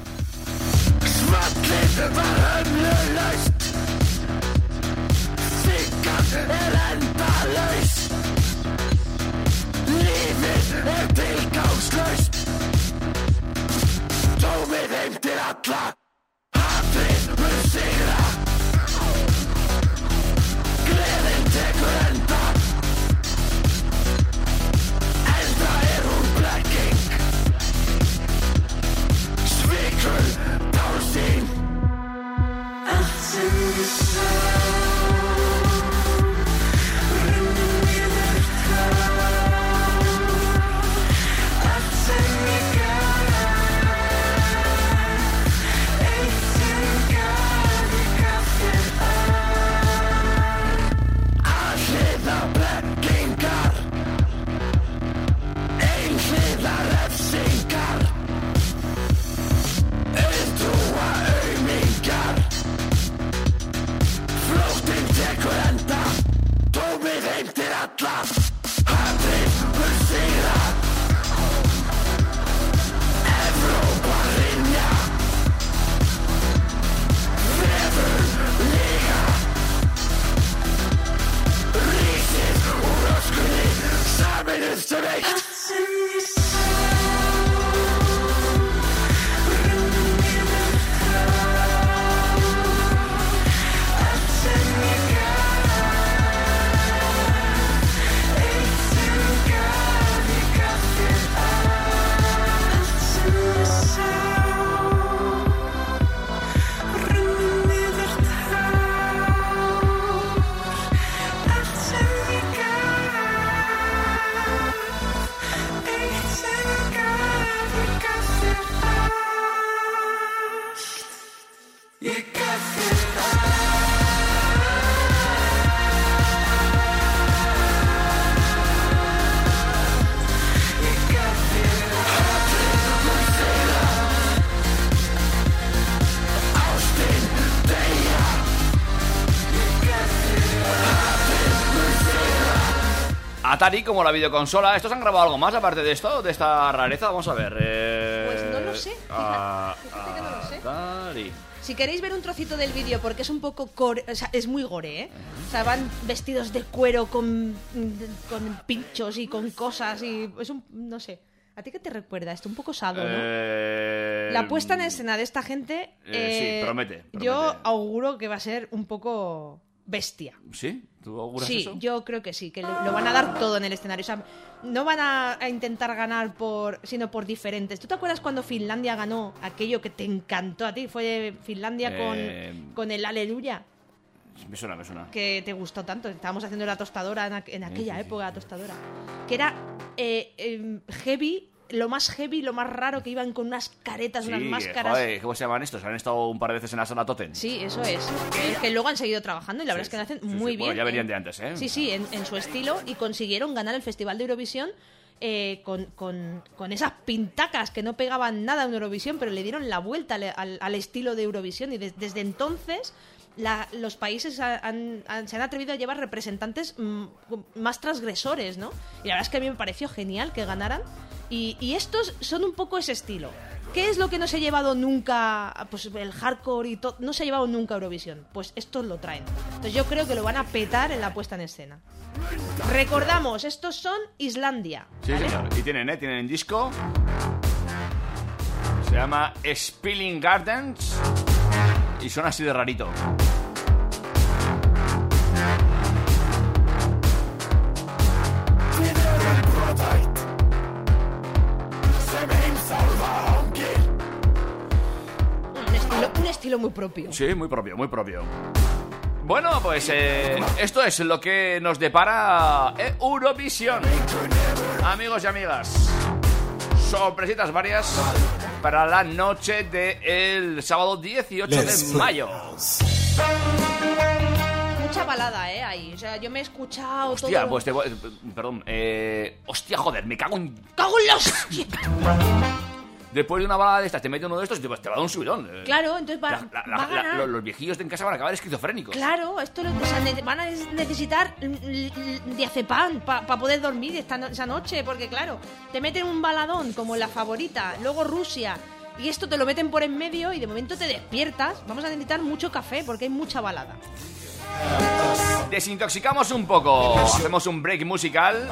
Atari como la videoconsola. ¿Estos han grabado algo más aparte de esto? De esta rareza. Vamos a ver. eh, Pues no lo sé, fíjate- que no lo sé. Atari. Si queréis ver un trocito del vídeo, porque es un poco core, o sea, es muy gore, ¿eh? O sea, van vestidos de cuero con, con pinchos y con cosas y es un, no sé. ¿A ti qué te recuerda esto? Un poco sado, ¿no? Eh, La puesta en escena de esta gente, Eh, sí, promete, Yo promete. auguro que va a ser un poco bestia. ¿Sí? ¿Tú auguras Sí, eso? yo creo que sí, que lo, lo van a dar todo en el escenario. O sea, no van a, a intentar ganar por, sino por diferentes. ¿Tú te acuerdas cuando Finlandia ganó aquello que te encantó a ti? Fue Finlandia Eh, con, con el Aleluya. Me suena, me suena. que te gustó tanto. Estábamos haciendo la tostadora en, aqu- en aquella sí, sí. época, la tostadora. Que era eh, em, heavy, lo más heavy, lo más raro, que iban con unas caretas, unas máscaras. joder, ¿cómo se llaman estos? Han estado un par de veces en la sala Totem. Sí, eso es. Que, que luego han seguido trabajando y la verdad es que lo hacen muy bien. Bueno, ya venían en- de antes, ¿eh? Sí, sí, en, en su estilo y consiguieron ganar el Festival de Eurovisión eh, con, con- con esas pintacas que no pegaban nada en Eurovisión, pero le dieron la vuelta al, al- al estilo de Eurovisión y des- desde entonces la- los países ha- han- han- se han atrevido a llevar representantes mm, más transgresores, ¿no? Y la verdad es que a mí me pareció genial que ganaran y, y estos son un poco ese estilo. ¿Qué es lo que no se ha llevado nunca? Pues el hardcore y todo. No se ha llevado nunca a Eurovisión. Pues estos lo traen. Entonces yo creo que lo van a petar en la puesta en escena. Recordamos, estos son Islandia. Sí, señor. Y tienen, ¿eh? Tienen disco. Se llama Spilling Gardens. Y suena así de rarito. Estilo, muy propio. Sí, muy propio, muy propio. Bueno, pues eh, esto es lo que nos depara Eurovisión. Amigos y amigas, sorpresitas varias para la noche del sábado 18 de mayo. Mucha balada, ¿eh? Ahí. O sea, yo me he escuchado Hostia, todo. pues te voy... Perdón, eh... Hostia, joder, me cago en... ¡Cago en los... Después de una balada de estas, te mete uno de estos y te, te va a dar un subidón. eh. Claro, entonces va, La- la- va a la- ganar. lo- los viejillos de en casa van a acabar esquizofrénicos. Claro, esto lo, o sea, ne- van a necesitar diazepam para poder dormir esta no- esa noche, porque claro, te meten un baladón como la favorita, luego Rusia, y esto te lo meten por en medio y de momento te despiertas. Vamos a necesitar mucho café porque hay mucha balada. Desintoxicamos un poco, hacemos un break musical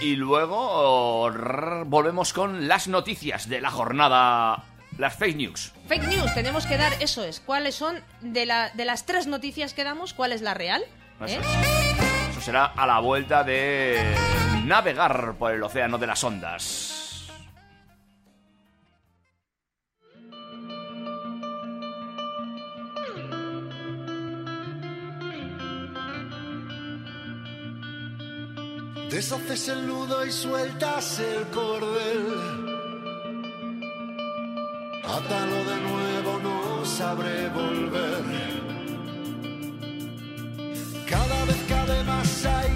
y luego rrr, volvemos con las noticias de la jornada, las fake news. Fake news, tenemos que dar, eso es, cuáles son de, la, de las tres noticias que damos, cuál es la real. Eso, ¿eh? es. Eso será a la vuelta de navegar por el océano de las ondas. Deshaces el nudo y sueltas el cordel. Átalo de nuevo, no sabré volver. Cada vez cabe más aire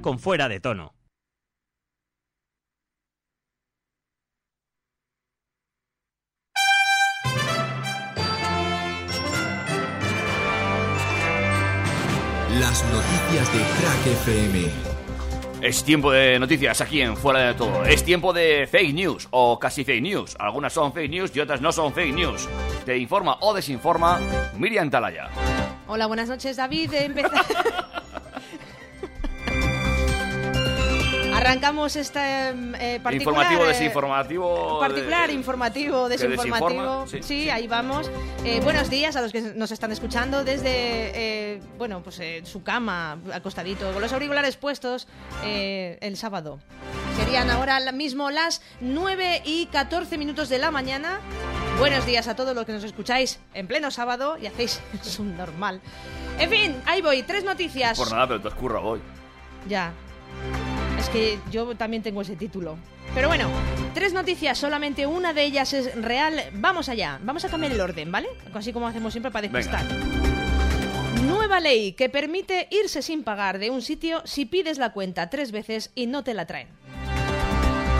con fuera de tono. Las noticias de Crack FM. Es tiempo de noticias aquí en Fuera de Todo. Es tiempo de fake news o casi fake news. Algunas son fake news y otras no son fake news. Te informa o desinforma Miriam Talaya. Hola, buenas noches, David. Arrancamos este eh, particular... Informativo, eh, desinformativo. Particular, de- informativo, que desinformativo. desinforma, Sí, sí, sí. ahí vamos. Eh, buenos días a los que nos están escuchando desde, eh, bueno, pues eh, su cama, acostadito, con los auriculares puestos eh, el sábado. Serían ahora mismo las 9 y 14 minutos de la mañana. Buenos días a todos los que nos escucháis en pleno sábado y hacéis un normal. En fin, ahí voy, tres noticias. Por nada, pero te escurra hoy. Ya. Es que yo también tengo ese título. Pero bueno, tres noticias, solamente una de ellas es real. Vamos allá, vamos a cambiar el orden, ¿vale? Así como hacemos siempre para despistar. Nueva ley que permite irse sin pagar de un sitio si pides la cuenta tres veces y no te la traen.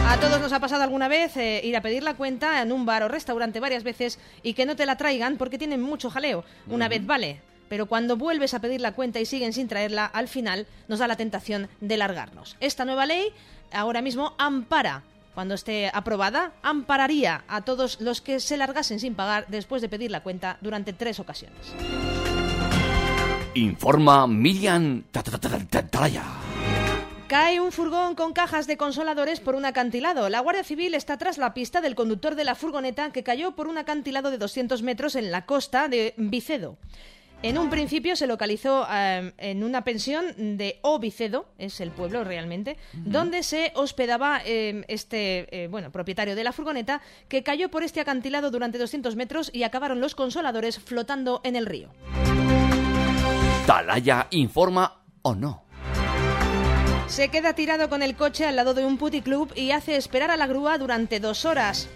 A todos nos ha pasado alguna vez eh, ir a pedir la cuenta en un bar o restaurante varias veces y que no te la traigan porque tienen mucho jaleo. Una vez vale, pero cuando vuelves a pedir la cuenta y siguen sin traerla, al final nos da la tentación de largarnos. Esta nueva ley ahora mismo ampara, cuando esté aprobada, ampararía a todos los que se largasen sin pagar después de pedir la cuenta durante tres ocasiones. Informa Miriam. Cae un furgón con cajas de consoladores por un acantilado. La Guardia Civil está tras la pista del conductor de la furgoneta que cayó por un acantilado de 200 metros en la costa de Vicedo. En un principio se localizó eh, en una pensión de O Vicedo, es el pueblo realmente, donde se hospedaba eh, este eh, bueno propietario de la furgoneta que cayó por este acantilado durante 200 metros y acabaron los consoladores flotando en el río. Talaya informa o no. Se queda tirado con el coche al lado de un puticlub y hace esperar a la grúa durante dos horas.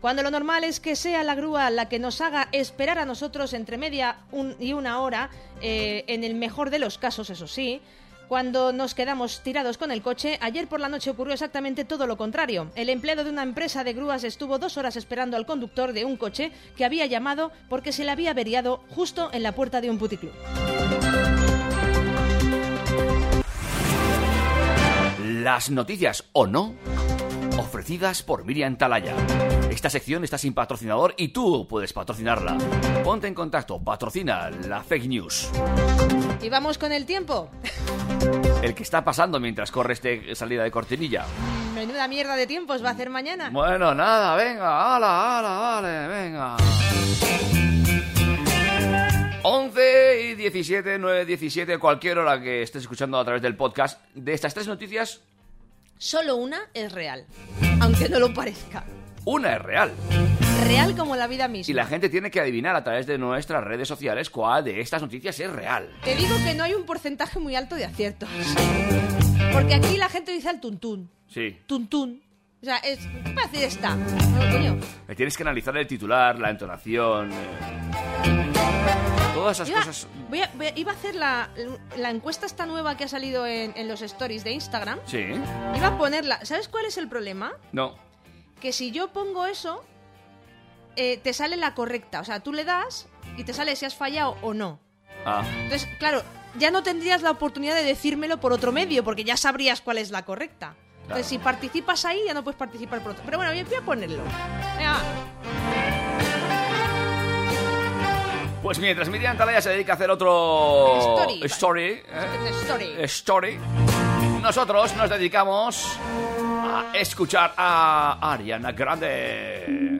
Cuando lo normal es que sea la grúa la que nos haga esperar a nosotros entre media y una hora, eh, en el mejor de los casos, eso sí, cuando nos quedamos tirados con el coche, ayer por la noche ocurrió exactamente todo lo contrario. El empleado de una empresa de grúas estuvo dos horas esperando al conductor de un coche que había llamado porque se le había averiado justo en la puerta de un puticlub. Las noticias o no ofrecidas por Miriam Talaya. Esta sección está sin patrocinador y tú puedes patrocinarla. Ponte en contacto, patrocina la fake news. Y vamos con el tiempo. El que está pasando mientras corre este salida de cortinilla. Menuda mierda de tiempos va a hacer mañana. Bueno, nada, venga, ala, ala, vale, venga. 11 y 17, 9, 17, cualquier hora que estés escuchando a través del podcast. De estas tres noticias, Solo una es real, aunque no lo parezca. Una es real. Real como la vida misma. Y la gente tiene que adivinar a través de nuestras redes sociales cuál de estas noticias es real. Te digo que no hay un porcentaje muy alto de aciertos. Porque aquí la gente dice el tuntún. Sí. Tuntún. O sea, es ¿qué fácil está. No, coño. Eh, Tienes que analizar el titular, la entonación. eh, Todas esas Iba, cosas. voy a- voy a- iba a hacer la, la encuesta esta nueva que ha salido en, en los stories de Instagram. Sí. Iba a ponerla. ¿Sabes cuál es el problema? No. Que si yo pongo eso, eh, te sale la correcta. O sea, tú le das y te sale si has fallado o no. Ah. Entonces, claro, ya no tendrías la oportunidad de decírmelo por otro medio, porque ya sabrías cuál es la correcta. Entonces, si participas ahí, ya no puedes participar por otro. Pero bueno, voy a- voy a ponerlo. Venga, va. Pues mientras Miriam Talaya se dedica a hacer otro. Story. Story. ¿eh? Story. Story. Nosotros nos dedicamos a escuchar a Ariana Grande.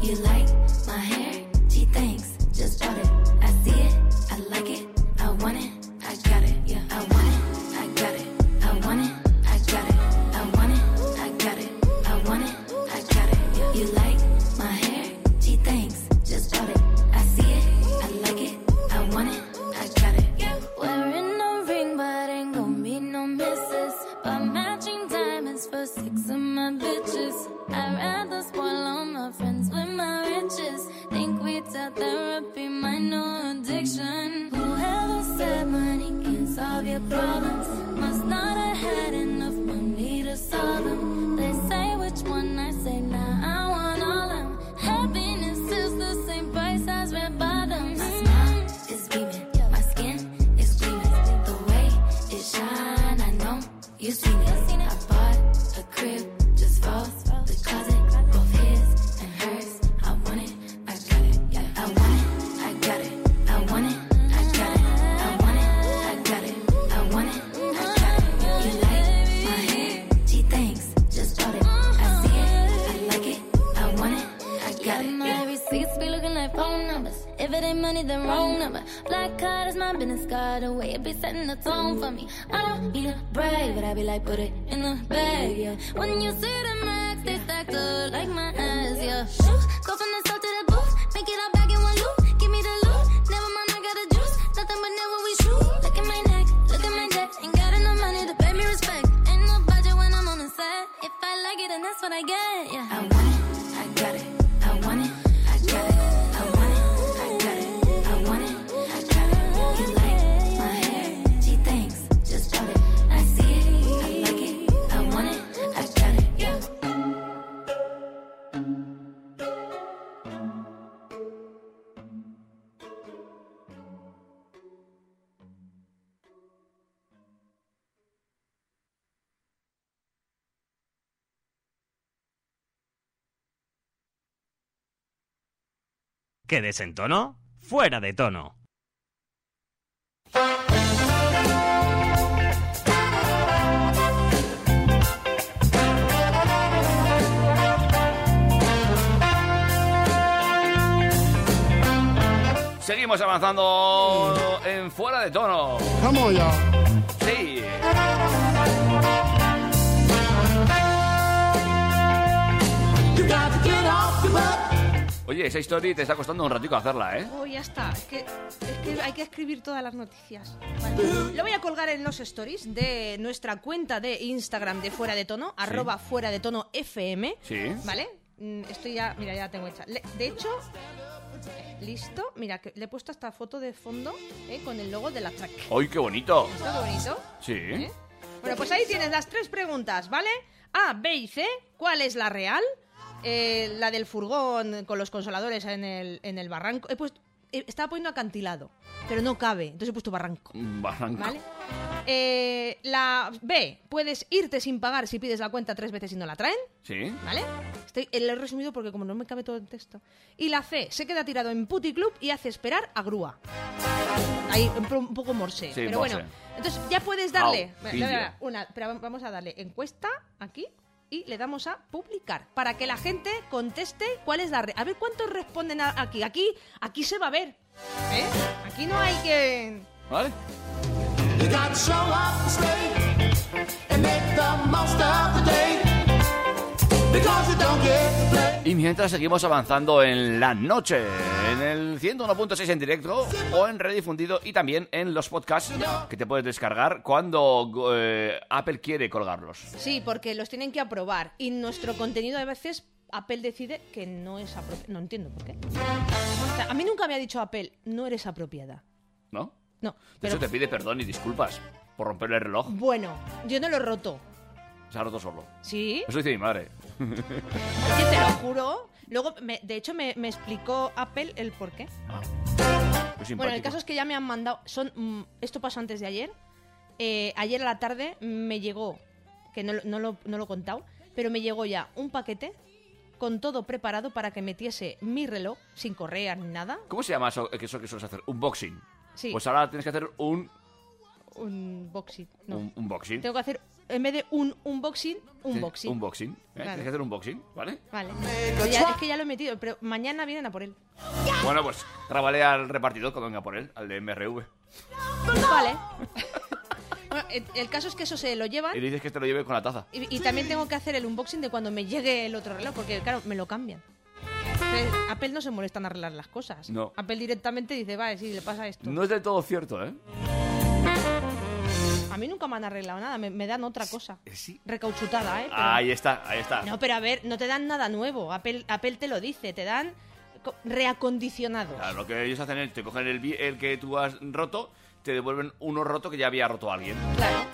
You like ¿Que desentono? Fuera de tono. Seguimos avanzando en fuera de tono. Vamos ya. Sí. Oye, esa historia te está costando un ratico hacerla, ¿eh? Oh, ya está. Es que, es que hay que escribir todas las noticias. Vale. Lo voy a colgar en los stories de nuestra cuenta de Instagram de Fuera de Tono, arroba Fuera de Tono FM. Sí. ¿Vale? Mm, Estoy ya, mira, ya la tengo hecha. De hecho, listo. Mira, que le he puesto esta foto de fondo eh, con el logo de la track. ¡Ay, qué bonito! ¿Está qué bonito? Sí. Bueno, pues ahí tienes las tres preguntas, ¿vale? A, B y C, ¿cuál es la real? Eh, la del furgón con los consoladores en el, en el barranco. He puesto, estaba poniendo acantilado, pero no cabe, entonces he puesto barranco. Barranco. ¿Vale? Eh, la B, puedes irte sin pagar si pides la cuenta tres veces y no la traen. Sí. ¿Vale? Estoy, eh, lo he resumido porque como no me cabe todo el texto. Y la C, se queda tirado en puticlub y hace esperar a grúa. Ahí, un, poco morse. Sí, pero morse. bueno, entonces ya puedes darle... Au, una, pero vamos a darle encuesta aquí y le damos a publicar para que la gente conteste cuál es la... re- A ver cuántos responden a- aquí. Aquí aquí se va a ver. ¿eh? Aquí no hay que... ¿Vale? You Y mientras seguimos avanzando en la noche, en el 101.6 en directo o en redifundido y también en los podcasts que te puedes descargar cuando eh, Apple quiere colgarlos. Sí, porque los tienen que aprobar y nuestro contenido a veces Apple decide que no es apropiado. No entiendo por qué. O sea, a mí nunca me ha dicho Apple, no eres apropiada. ¿No? No, De pero hecho, te pide perdón y disculpas por romper el reloj. bueno, yo no lo he roto. Se ha roto solo. ¿Sí? Eso dice mi madre. Te lo juro. Luego, me- de hecho, me, me explicó Apple el por qué. Muy Bueno, el simpático. caso es que ya me han mandado. Son, mm, esto pasó antes de ayer. Eh, ayer a la tarde me llegó, que no, lo- no lo, no lo he contado, pero me llegó ya un paquete con todo preparado para que metiese mi reloj, sin correas ni nada. ¿Cómo se llama eso, eso que sueles hacer? Unboxing. Sí. Pues ahora tienes que hacer un, Un boxing. No. un unboxing. Tengo que hacer, en vez de un unboxing, un Sí, boxing. Unboxing. ¿eh? Claro. Tienes que hacer un unboxing, ¿vale? Vale. Ya- es que ya lo he metido, pero mañana vienen a por él. Bueno, pues trábale al repartidor que venga por él, al de MRV. Vale. Bueno, el, el caso es que eso se lo llevan Y le dices que te lo lleve con la taza. y, y también tengo que hacer el unboxing de cuando me llegue el otro reloj, porque claro, me lo cambian. Entonces, Apple no se molesta en arreglar las cosas. No. Apple directamente dice, vale, sí, le pasa esto. No es del todo cierto, ¿eh? A mí nunca me han arreglado nada, me, me dan otra cosa. Eh, Sí. Recauchutada, ¿eh? Pero- Ahí está, ahí está. No, pero a ver, no te dan nada nuevo. Apple, Apple te lo dice, te dan co- reacondicionados. Claro, lo que ellos hacen es te cogen el, el que tú has roto, te devuelven uno roto que ya había roto alguien. Claro.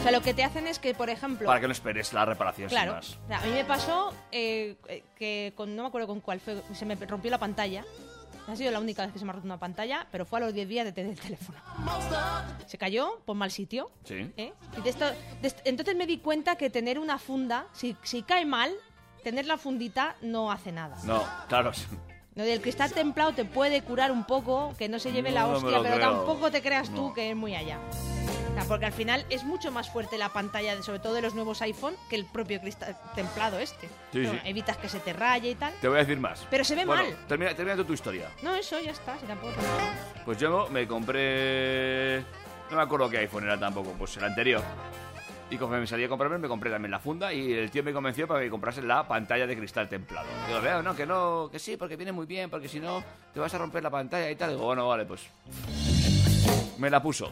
O sea, lo que te hacen es que, por ejemplo... Para que no esperes la reparación sin Claro. más. O sea, a mí me pasó eh, eh, que con, no me acuerdo con cuál fue, se me rompió la pantalla. Ha sido la única vez que se me ha roto una pantalla, pero fue a los 10 días de tener el teléfono. Se cayó por mal sitio. Sí. ¿eh? Y de esto, de esto- entonces me di cuenta que tener una funda, si, si cae mal, tener la fundita no hace nada. No, claro. Lo del cristal templado te puede curar un poco, que no se lleve la No me hostia, lo pero creo. tampoco te creas tú No. que es muy allá. Porque al final es mucho más fuerte la pantalla, de- sobre todo de los nuevos iPhone, que el propio cristal templado este. Sí, Pero sí. Evitas que se te raye y tal. Te voy a decir más. Pero se ve Bueno, mal. Termina, termina tu historia. No, eso ya está, si tampoco Pues yo me compré. No me acuerdo qué iPhone era tampoco, pues el anterior. Y conforme me salía a comprarme, me compré también la funda y el tío me convenció para que comprase la pantalla de cristal templado. Digo, vea, no, que no, que sí, porque viene muy bien, porque si no te vas a romper la pantalla y tal. Digo, bueno, vale, pues. Me la puso.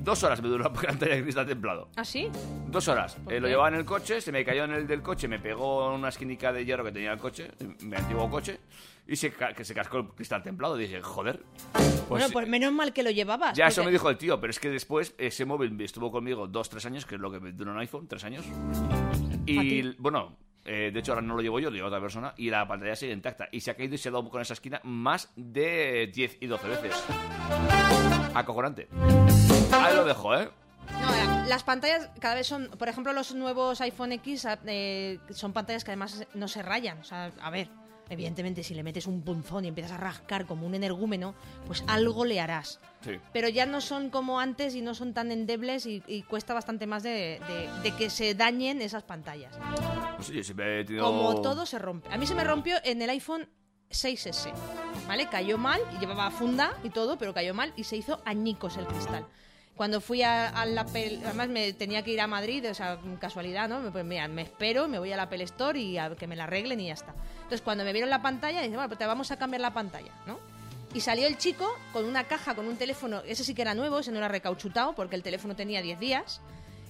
Dos horas me duró la pantalla de cristal templado. ¿Ah, sí? Dos horas. ¿Por Eh, lo llevaba en el coche, se me cayó en el del coche, me pegó en una esquinica de hierro que tenía el coche, mi antiguo coche, y se, ca- que se cascó el cristal templado. Dije, joder. Pues bueno, pues menos mal que lo llevabas. ya eso porque- me dijo el tío, pero es que después ese móvil estuvo conmigo dos, tres años, que es lo que me dura un iPhone, tres años. Y ti? bueno, eh, de hecho ahora no lo llevo yo, lo lleva otra persona, y la pantalla sigue intacta. Y se ha caído y se ha dado con esa esquina más de 10 y 12 veces. Acojonante. Ahí lo dejo, ¿eh? No, la- las pantallas cada vez son, por ejemplo, los nuevos iPhone X eh, son pantallas que además no se rayan. O sea, a ver, evidentemente si le metes un punzón y empiezas a rascar como un energúmeno, pues algo le harás. Sí. Pero ya no son como antes y no son tan endebles y, y cuesta bastante más de, de- de que se dañen esas pantallas. Pues sí, siempre he tenido... Como todo se rompe. A mí se me rompió en el iPhone 6S, ¿vale? Cayó mal, y llevaba funda y todo, pero cayó mal y se hizo añicos el cristal. Cuando fui a, a la Apple, además me tenía que ir a Madrid, o sea, casualidad, ¿no? Pues mira, me espero, me voy a la Apple Store y a que me la arreglen y ya está. Entonces cuando me vieron la pantalla, dije, bueno, pues te vamos a cambiar la pantalla, ¿no? Y salió el chico con una caja, con un teléfono, ese sí que era nuevo, ese no era recauchutado, porque el teléfono tenía 10 días,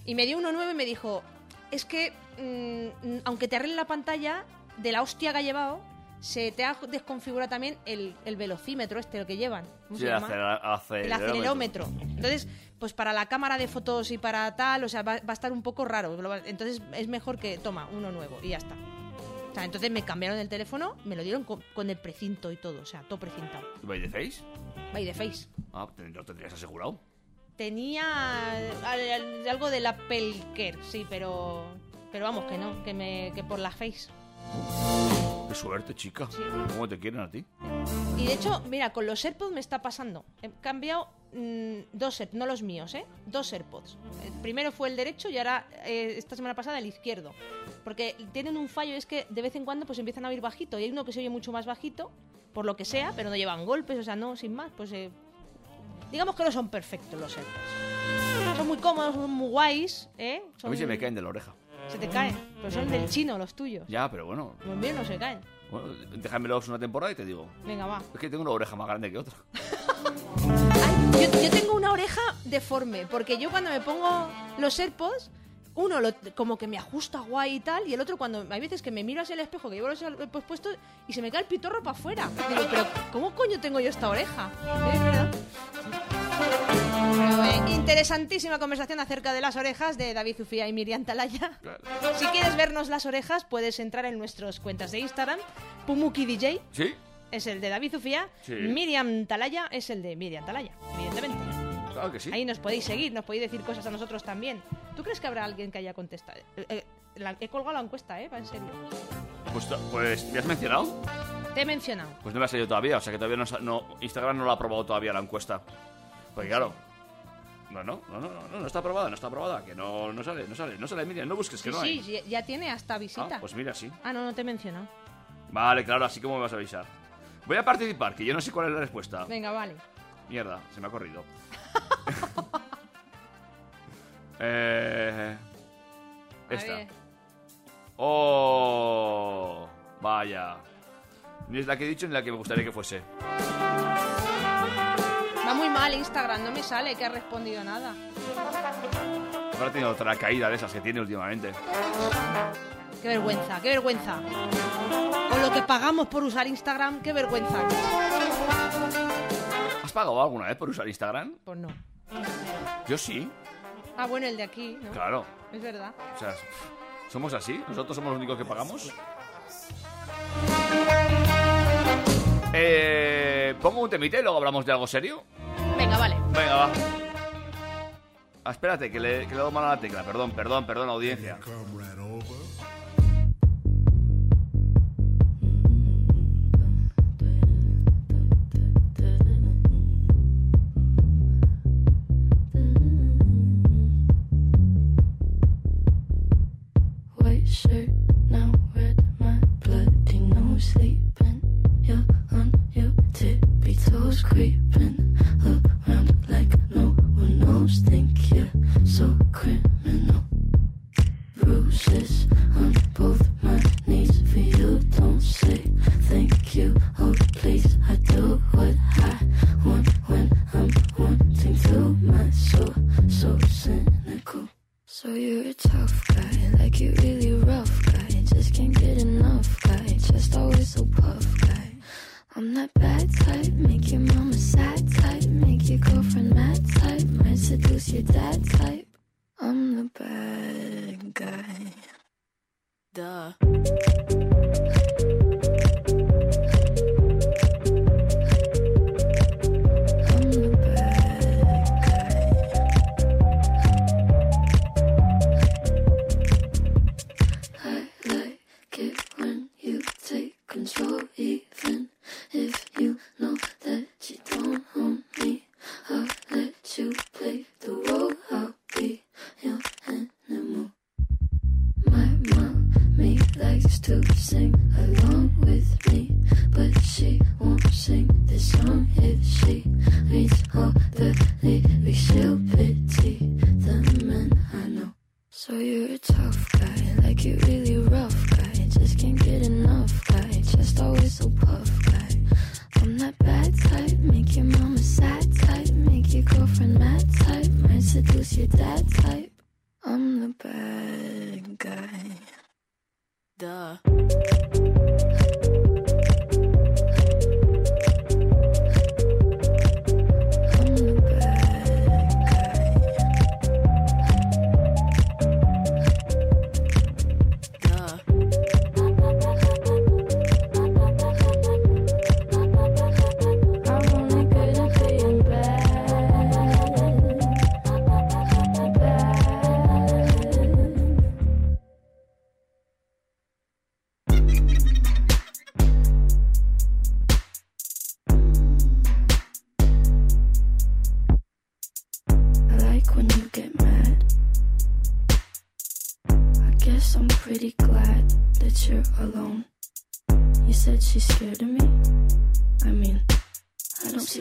y me dio uno nuevo y me dijo, es que, mm, aunque te arregle la pantalla, de la hostia que ha llevado, se te ha desconfigurado también el, el velocímetro este, lo que llevan. ¿Cómo Sí, se llama? acelerómetro. el acelerómetro. Entonces, pues para la cámara de fotos y para tal, o sea, va, va a estar un poco raro. Entonces es mejor que toma uno nuevo y ya está. O sea, entonces me cambiaron el teléfono, me lo dieron con, con el precinto y todo, o sea, todo precintado. ¿By the face? By the face. Ah, lo tendrías asegurado. Tenía al- al- algo del Apple Care, sí, pero pero vamos que no, que me que por la face. Suerte, chica. ¿Cómo te quieren a ti? Y de hecho, mira, con los AirPods me está pasando. He cambiado mm, dos AirPods, no los míos, ¿eh? Dos AirPods. El primero fue el derecho y ahora, eh, esta semana pasada, el izquierdo. Porque tienen un fallo, es que de vez en cuando pues empiezan a oír bajito. Y hay uno que se oye mucho más bajito, por lo que sea, pero no llevan golpes, o sea, no, sin más. Pues eh, digamos que no son perfectos los AirPods. Son muy cómodos, son muy guays, ¿eh? A mí se me caen de la oreja. Se te caen, pero son del chino los tuyos. Ya, pero bueno. Los míos no se caen. bueno déjamelos una temporada y te digo. Venga, va. Es que tengo una oreja más grande que otra. Ay, yo, yo tengo una oreja deforme, porque yo cuando me pongo los AirPods, uno lo- como que me ajusta guay y tal, y el otro cuando hay veces que me miro hacia el espejo, que llevo los AirPods puestos, y se me cae el pitorro para afuera. Digo, pero ¿cómo coño tengo yo esta oreja? Es verdad. Interesantísima conversación acerca de las orejas de David Zufía y Miriam Talaya. Si quieres vernos las orejas, puedes entrar en nuestras cuentas de Instagram. Pumuki DJ ¿Sí? es el de David Zufía. Sí. Miriam Talaya es el de Miriam Talaya, evidentemente. Claro que sí. Ahí nos podéis seguir, nos podéis decir cosas a nosotros también. ¿Tú crees que habrá alguien que haya contestado? Eh, eh, la- he colgado la encuesta, ¿eh? Va, En serio. Pues, pues, ¿me has mencionado? Te he mencionado. Pues no me ha salido todavía, o sea que todavía no, no- Instagram no lo ha aprobado todavía la encuesta. Porque claro. No, no, no, no, no, no está aprobada, no está aprobada, que no, no sale, no sale, no sale, Miriam, no busques, que no sí, hay. sí, ya tiene hasta visita. Ah, pues mira, sí. Ah, no, no te he mencionado. Vale, claro, así como me vas a avisar. Voy a participar, que yo no sé cuál es la respuesta. Venga, vale. Mierda, se me ha corrido. eh, esta. Oh, vaya. Ni es la que he dicho ni la que me gustaría que fuese. Muy mal Instagram, no me sale que ha respondido nada. Habrá tenido otra caída de esas que tiene últimamente. Qué vergüenza, qué vergüenza. Con lo que pagamos por usar Instagram, qué vergüenza. ¿Has pagado alguna vez por usar Instagram? Pues no. Yo sí, Ah, bueno, el de aquí, ¿no? claro. Es verdad. O sea, ¿somos así? ¿Nosotros somos los únicos que pagamos? Eh, pongo un temite y luego hablamos de algo serio. Venga, vale. Venga, va. Ah, espérate, que le, que le doy mal a la tecla. Perdón, perdón, perdón, audiencia.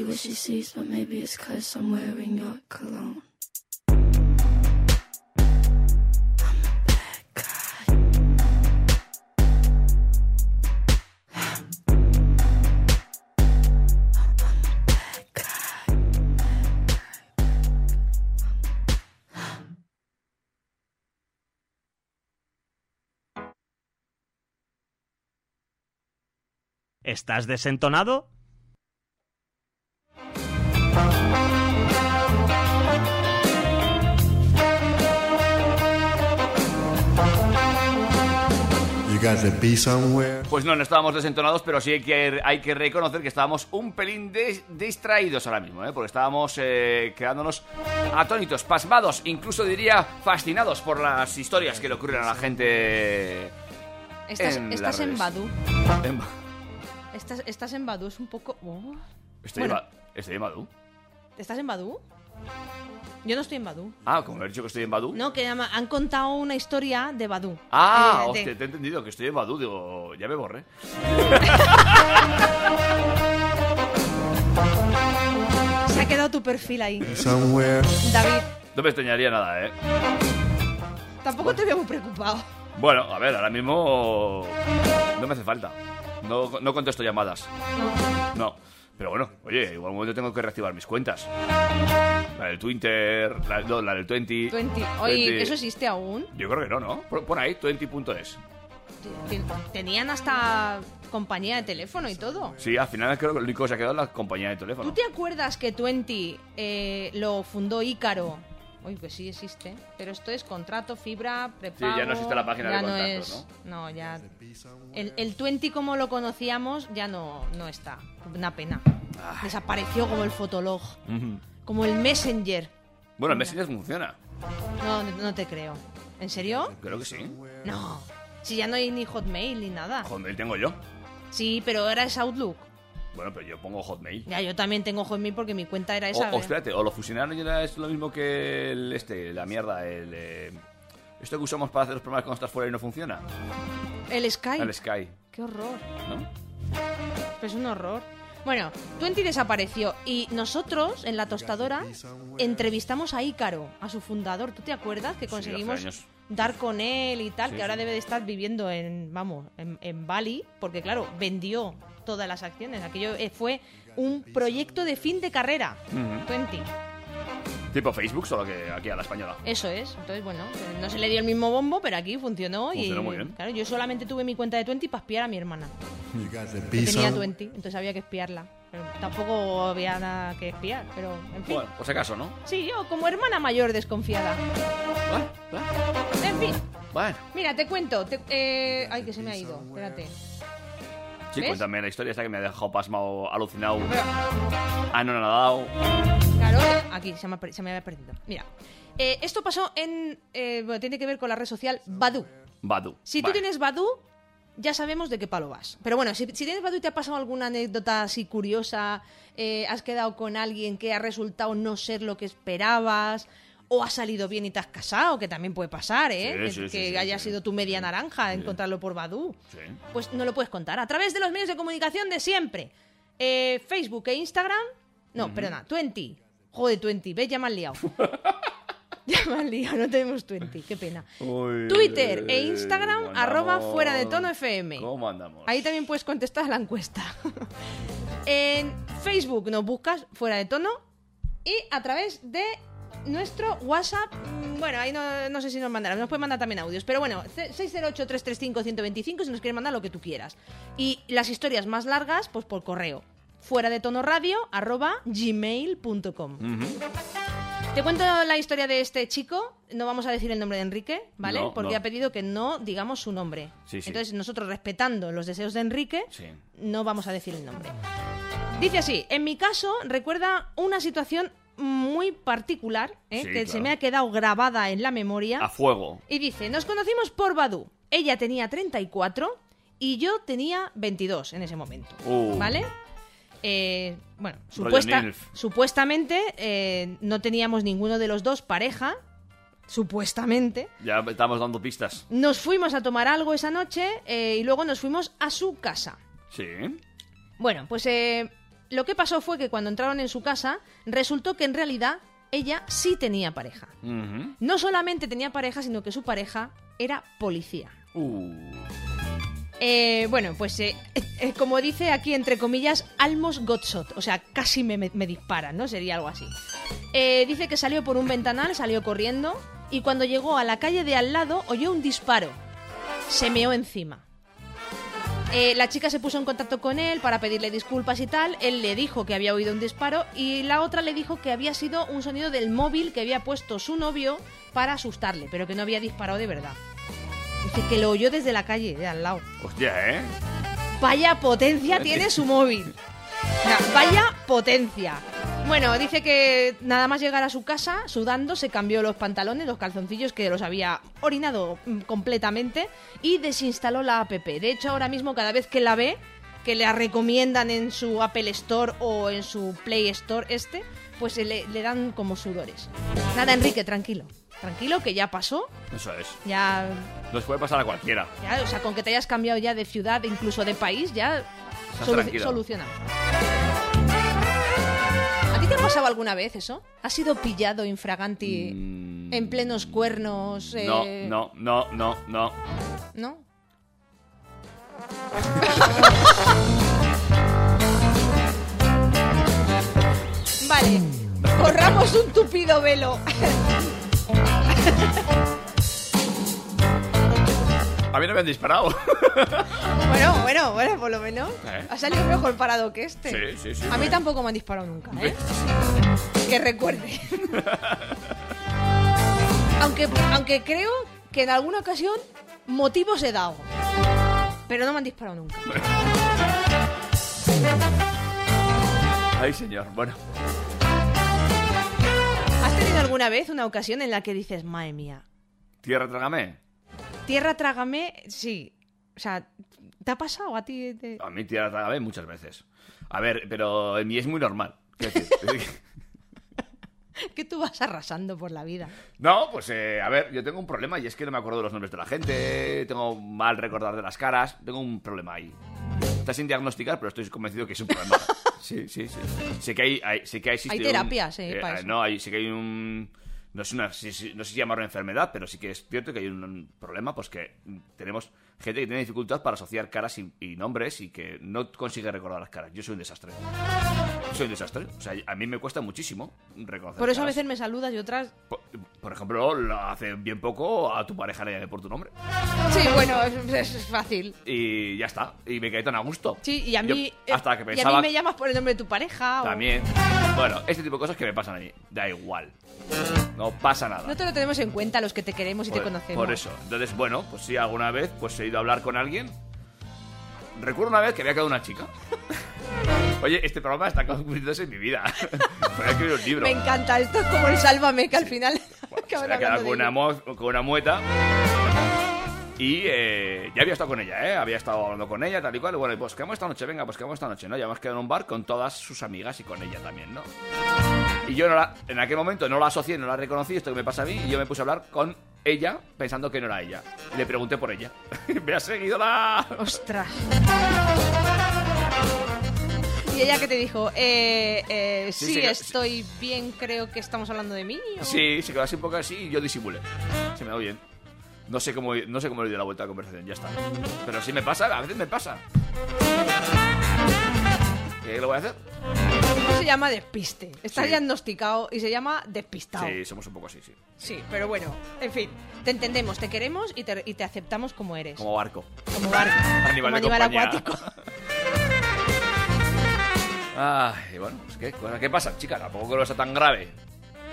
What she sees, but maybe it's cause I'm wearing your cologne. ¿Estás desentonado? Pues no, no estábamos desentonados, pero sí hay que, hay que reconocer que estábamos un pelín des- distraídos ahora mismo, ¿eh? porque estábamos eh, quedándonos atónitos, pasmados, incluso diría fascinados por las historias que le ocurren a la gente. Estás, en las estás en. Badu. En- Estás, estás en Badu, es un poco... oh. Estoy, Bueno. en Ba- estoy en Badu. ¿Estás en Badu? Yo no estoy en Badu. Ah, como he dicho que estoy en Badu. No, que han contado una historia de Badu. Ah, Eh, de- hostia, te he entendido que estoy en Badu. Digo, ya me borré. Se ha quedado tu perfil ahí. Somewhere. David, No me extrañaría nada, ¿eh? tampoco te veo muy preocupado. Bueno, a ver, ahora mismo no me hace falta. No, no contesto llamadas. No. Pero bueno, oye, igual un momento tengo que reactivar mis cuentas. La del Twitter, la, no, la del 20. 20. Oye, 20. ¿eso existe aún? Yo creo que no, ¿no? Pon ahí 20.es. Ten- Tenían hasta compañía de teléfono y todo. Sí, al final creo que lo único que se ha quedado es la compañía de teléfono. ¿Tú te acuerdas que 20 eh, lo fundó Ícaro? Uy, pues sí existe. Pero esto es contrato, fibra, prepago... Sí, ya no existe la página de ya no contactos, es, ¿no? ya... El, el 20 como lo conocíamos ya no, no está. Una pena. Desapareció como el Fotolog. Como el Messenger. Bueno, el Messenger funciona. No, no te creo. ¿En serio? Creo que sí. No. Si ya no hay ni Hotmail ni nada. Hotmail tengo yo. Sí, pero ahora es Outlook. Bueno, pero yo pongo Hotmail. Ya, yo también tengo Hotmail porque mi cuenta era esa. O, o espérate, o lo fusionaron y ahora es lo mismo que el este, la mierda, el... eh, esto que usamos para hacer los programas cuando estás fuera y no funciona. El Skype. El Sky, Qué horror. ¿no? Es un horror. Bueno, Twenty desapareció y nosotros en la tostadora entrevistamos a Ícaro, a su fundador. ¿Tú te acuerdas que conseguimos años. dar con él y tal? Sí, que ahora sí. debe de estar viviendo en, vamos, en, en Bali, porque claro, vendió todas las acciones. Aquello eh, fue un proyecto de fin de carrera. Ujú. Twenty. Tipo Facebook, solo que aquí a la española. Eso es. Entonces, bueno, eh, no se le dio el mismo bombo, pero aquí funcionó. Funcionó y, muy bien. Claro, yo solamente tuve mi cuenta de Twenty para espiar a mi hermana. Que tenía some- 20, entonces había que espiarla. Pero tampoco había nada que espiar, pero en fin. Bueno, por si acaso, ¿no? Sí, yo como hermana mayor desconfiada. Bueno, bueno, En fin, bueno. mira, te cuento. te- eh, Ay, que se me ha ido. Espérate. Sí, ¿Ves? cuéntame la historia esta que me ha dejado pasmado, alucinado, anonadado. claro, aquí se me, se me había perdido. Mira, eh, esto pasó en. eh, bueno, tiene que ver con la red social Badu. Badu. Si tú tienes Badu, ya sabemos de qué palo vas. Pero bueno, si, si tienes Badu y te ha pasado alguna anécdota así curiosa, eh, has quedado con alguien que ha resultado no ser lo que esperabas, o ha salido bien y te has casado, que también puede pasar, ¿eh? Sí, que sí, sí, que sí, haya sido tu media naranja encontrarlo por Badu. Pues no lo puedes contar. A través de los medios de comunicación de siempre. Eh, Facebook e Instagram. No, perdona, Twenty. Joder, Twenty, ves, ya me han liado. ya me han liado, no tenemos Twenty, qué pena. Uy, Twitter e eh, Instagram, ¿cómo arroba fuera de tono FM. ¿Cómo andamos? Ahí también puedes contestar a la encuesta. en Facebook nos buscas fuera de tono y a través de nuestro WhatsApp, mm, bueno, ahí no, no sé si nos mandarán, nos pueden mandar también audios, pero bueno, ce- 608-335-125 si nos quieren mandar lo que tú quieras. Y las historias más largas, pues por correo. Fuera de tono radio, arroba gmail.com. Te cuento la historia de este chico. No vamos a decir el nombre de Enrique, ¿vale? No, Porque no. ha pedido que no digamos su nombre. Sí, sí. Entonces, nosotros respetando los deseos de Enrique, Sí. no vamos a decir el nombre. Dice así: En mi caso, recuerda una situación muy particular ¿eh? Sí, que claro. se me ha quedado grabada en la memoria. A fuego. Y dice: Nos conocimos por Badu. Ella tenía 34 y yo tenía 22 en ese momento. Uh. ¿Vale? Eh, bueno, supuesta- supuestamente eh, no teníamos ninguno de los dos pareja. Supuestamente. Ya estamos dando pistas. Nos fuimos a tomar algo esa noche eh, y luego nos fuimos a su casa. Sí. Bueno, pues eh, lo que pasó fue que cuando entraron en su casa, resultó que en realidad ella sí tenía pareja. No solamente tenía pareja, sino que su pareja era policía. Uh. Eh, bueno, pues eh, eh, como dice aquí, entre comillas, almost got shot. O sea, casi me, me- me disparan, ¿no? Sería algo así. Eh, dice que salió por un ventanal, salió corriendo y cuando llegó a la calle de al lado oyó un disparo. Se meó encima. Eh, la chica se puso en contacto con él para pedirle disculpas y tal. Él le dijo que había oído un disparo y la otra le dijo que había sido un sonido del móvil que había puesto su novio para asustarle, pero que no había disparado de verdad. Dice que lo oyó desde la calle de al lado. Hostia, ¿eh? Vaya potencia tiene su móvil. Vaya potencia. Bueno, dice que nada más llegar a su casa, sudando, se cambió los pantalones, los calzoncillos que los había orinado mm, completamente y desinstaló la app. De hecho, ahora mismo cada vez que la ve, que la recomiendan en su Apple Store o en su Play Store este, pues le, le dan como sudores. Nada, Enrique, tranquilo. Tranquilo, que ya pasó. Eso es. Ya Nos puede pasar a cualquiera. ya, o sea, con que te hayas cambiado ya de ciudad, incluso de país, ya solu- solucionado. ¿A ti te ha pasado alguna vez eso? ¿Has sido pillado infraganti en plenos cuernos? Mm. No, eh, no, no, no, no. ¿No? Vale, corramos un tupido velo. A mí no me han disparado. Bueno, bueno, bueno, por lo menos. ¿Eh? Ha salido mejor parado que este. Sí, sí, sí. A mí tampoco me han disparado nunca, ¿eh? Que recuerde. aunque, aunque creo que en alguna ocasión motivos he dado. Pero no me han disparado nunca. Ay, señor. Bueno, ¿Has tenido alguna vez una ocasión en la que dices, madre mía, tierra, trágame. Tierra trágame? Sí. O sea, ¿te ha pasado a ti? A mí tierra, trágame muchas veces. A ver, pero en mí es muy normal. Decir, Que tú vas arrasando por la vida. No, pues eh, a ver, yo tengo un problema y es que no me acuerdo de los nombres de la gente, tengo mal recordar de las caras, tengo un problema ahí. Está sin diagnosticar, pero estoy convencido que es un problema. Sí, sí, sí. Sé que hay, hay- sé que existe Hay un- terapias, eh, para eso. No, hay, sé que hay un... No, es una, sí, no sé si enfermedad, pero sí que es cierto que hay un, un problema, pues que tenemos gente que tiene dificultad para asociar caras y, y nombres y que no consigue recordar las caras. Yo soy un desastre. Soy un desastre. O sea, a mí me cuesta muchísimo reconocer Por eso a veces me saludas y otras... Por, por ejemplo, lo- hace bien poco a tu pareja le llamé por tu nombre. Sí, bueno, es, es fácil. Y ya está. Y me quedé tan a gusto. Sí, y a Yo, mí... hasta que eh, pensaba... Y a mí me llamas por el nombre de tu pareja. o- También. Bueno, este tipo de cosas que me pasan a mí. Da igual. No pasa nada. No te lo tenemos en cuenta los que te queremos y por, te conocemos. por eso. Entonces, bueno, pues sí, alguna vez pues he ido a hablar con alguien. Recuerdo una vez que había quedado una chica. Oye, este programa está convirtiéndose en mi vida. Voy a escribir un libro. Me encanta, esto es como el sálvame que al final Se acaban había quedado con una, mo- con una mueta. Y eh, ya había estado con ella, ¿eh? Había estado hablando con ella, tal y cual. Y bueno, pues quedamos esta noche, venga, pues quedamos esta noche, ¿no? Ya hemos quedado en un bar con todas sus amigas y con ella también, ¿no? Y yo no la- en aquel momento no la asocié, no la reconocí, esto que me pasa a mí, y yo me puse a hablar con ella pensando que no era ella. Y le pregunté por ella. me ha seguido la... Ostras. Y ella que te dijo, eh, eh, Sí, sí, sí, estoy bien, creo que estamos hablando de mí. o- Sí, se quedó así un poco así y yo disimulé. Se me da bien. No sé cómo, no sé cómo le di la vuelta a la conversación, ya está. Pero sí me pasa, a veces me pasa. ¿Qué lo voy a hacer? Eso se llama despiste. Está Sí. diagnosticado y se llama despistado. Sí, somos un poco así, sí. Sí, pero bueno, en fin, te entendemos, te queremos y te, y te aceptamos como eres. Como barco. Como barco, Animal como de animal compañía. acuático. Ay, bueno, pues ¿qué, ¿qué pasa, chica? Tampoco creo que sea tan grave.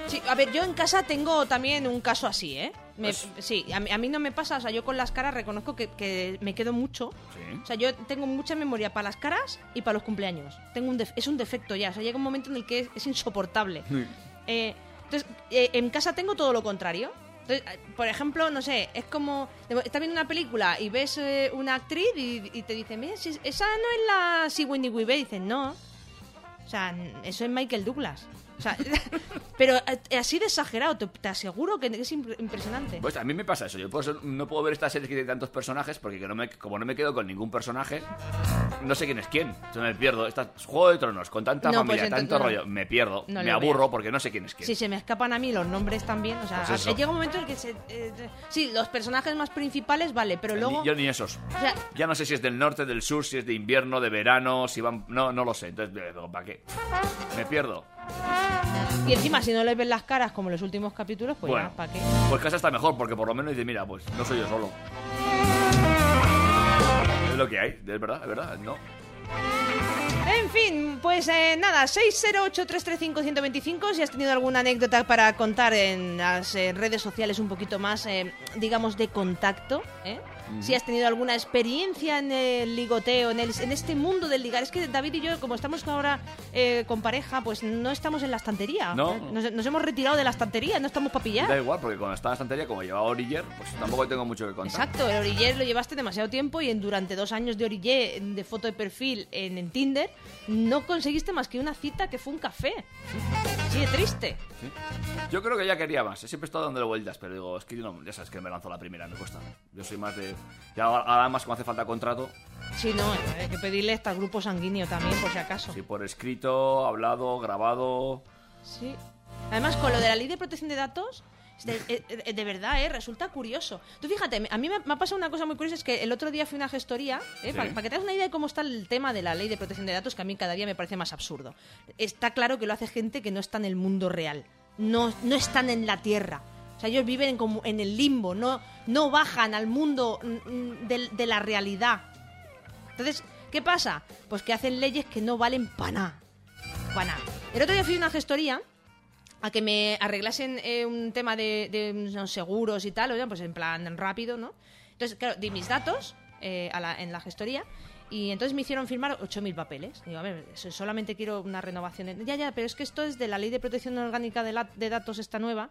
Sí, a ver, yo en casa tengo también un caso así, ¿eh? Me- Pues- sí, a mí, a mí no me pasa, o sea, yo con las caras reconozco que, que me quedo mucho. Sí. O sea, yo tengo mucha memoria para las caras y para los cumpleaños. Tengo un es un defecto ya, o sea, llega un momento en el que es, es insoportable. Eh, entonces, eh, en casa tengo todo lo contrario. Entonces, eh, por ejemplo, no sé, es como. Estás viendo una película y ves eh, una actriz y, y te dicen, mira, si- esa no es la Sigourney Weaver. Y dices, no. O sea, eso es Michael Douglas. Sea, pero eh, así de exagerado, te, te aseguro que es impre- impresionante. Pues a mí me pasa eso. Yo puedo ser- no puedo ver esta serie que tiene tantos personajes porque que no me, como no me quedo con ningún personaje, no sé quién es quién. Entonces me pierdo. Esta, Juego de Tronos, con tanta No, familia, pues tanto no. rollo, me pierdo. No me aburro veas. porque no sé quién es quién. Si se me escapan a mí los nombres también, o sea, Pues eso. llega un momento en el que se... eh, sí, los personajes más principales, vale, pero luego... Yo ni esos. O sea, Ya no sé si es del norte, del sur, si es de invierno, de verano, si van... No, no lo sé. Entonces, eh, ¿para qué? Me pierdo. Y encima, si no les ven las caras como en los últimos capítulos, pues Bueno. ya, ¿para qué? Pues casa está mejor, porque por lo menos dice, mira, pues no soy yo solo. Es lo que hay, es verdad, es verdad, no. En fin, pues eh, nada, 608-335-125, si has tenido alguna anécdota para contar en las eh, redes sociales un poquito más, eh, digamos, de contacto, ¿eh? Si has tenido alguna experiencia en el ligoteo, en, el- en este mundo del ligar. Es que David y yo, como estamos ahora eh, con pareja, pues no estamos en la estantería. No. Nos, nos hemos retirado de la estantería, no estamos para pillar. Da igual, porque cuando estaba en la estantería, como llevaba Oriller, pues tampoco tengo mucho que contar. Exacto, el oriller lo llevaste demasiado tiempo y en, durante dos años de oriller de foto de perfil en, en Tinder no conseguiste más que una cita que fue un café. Sí, de triste. Yo creo que ya quería más. Siempre he estado dándole vueltas, pero digo, es que yo no, ya sabes que me lanzo la primera, me cuesta. Yo soy más de. Ya ahora- más como hace falta contrato, Sí, no, hay que pedirle hasta grupo sanguíneo también, por si acaso. sí, por escrito, hablado, grabado. Sí. Además, con lo de la ley de protección de datos, de, eh, eh, de verdad, ¿eh? resulta curioso. Tú fíjate, a mí me, me ha pasado una cosa muy curiosa, es que el otro día fui a una gestoría, ¿eh? Sí. para, que te hagas una idea de cómo está el tema de la ley de protección de datos, que a mí cada día me parece más absurdo. Está claro que lo hace gente que no está en el mundo real, no, no están en la Tierra. O sea, ellos viven en, como en el limbo, no, no bajan al mundo mm, de, la realidad. Entonces, ¿qué pasa? Pues que hacen leyes que no valen para nada. Para nada. El otro día fui a una gestoría a que me arreglasen eh, un tema de, de unos seguros y tal, o sea, pues en plan rápido, ¿no? Entonces, claro, di mis datos eh, a la- en la gestoría y entonces me hicieron firmar 8.000 papeles. Digo, a ver, so- solamente quiero una renovación. Ya, ya, pero es que esto es de la Ley de Protección Orgánica de, la- de Datos, esta nueva,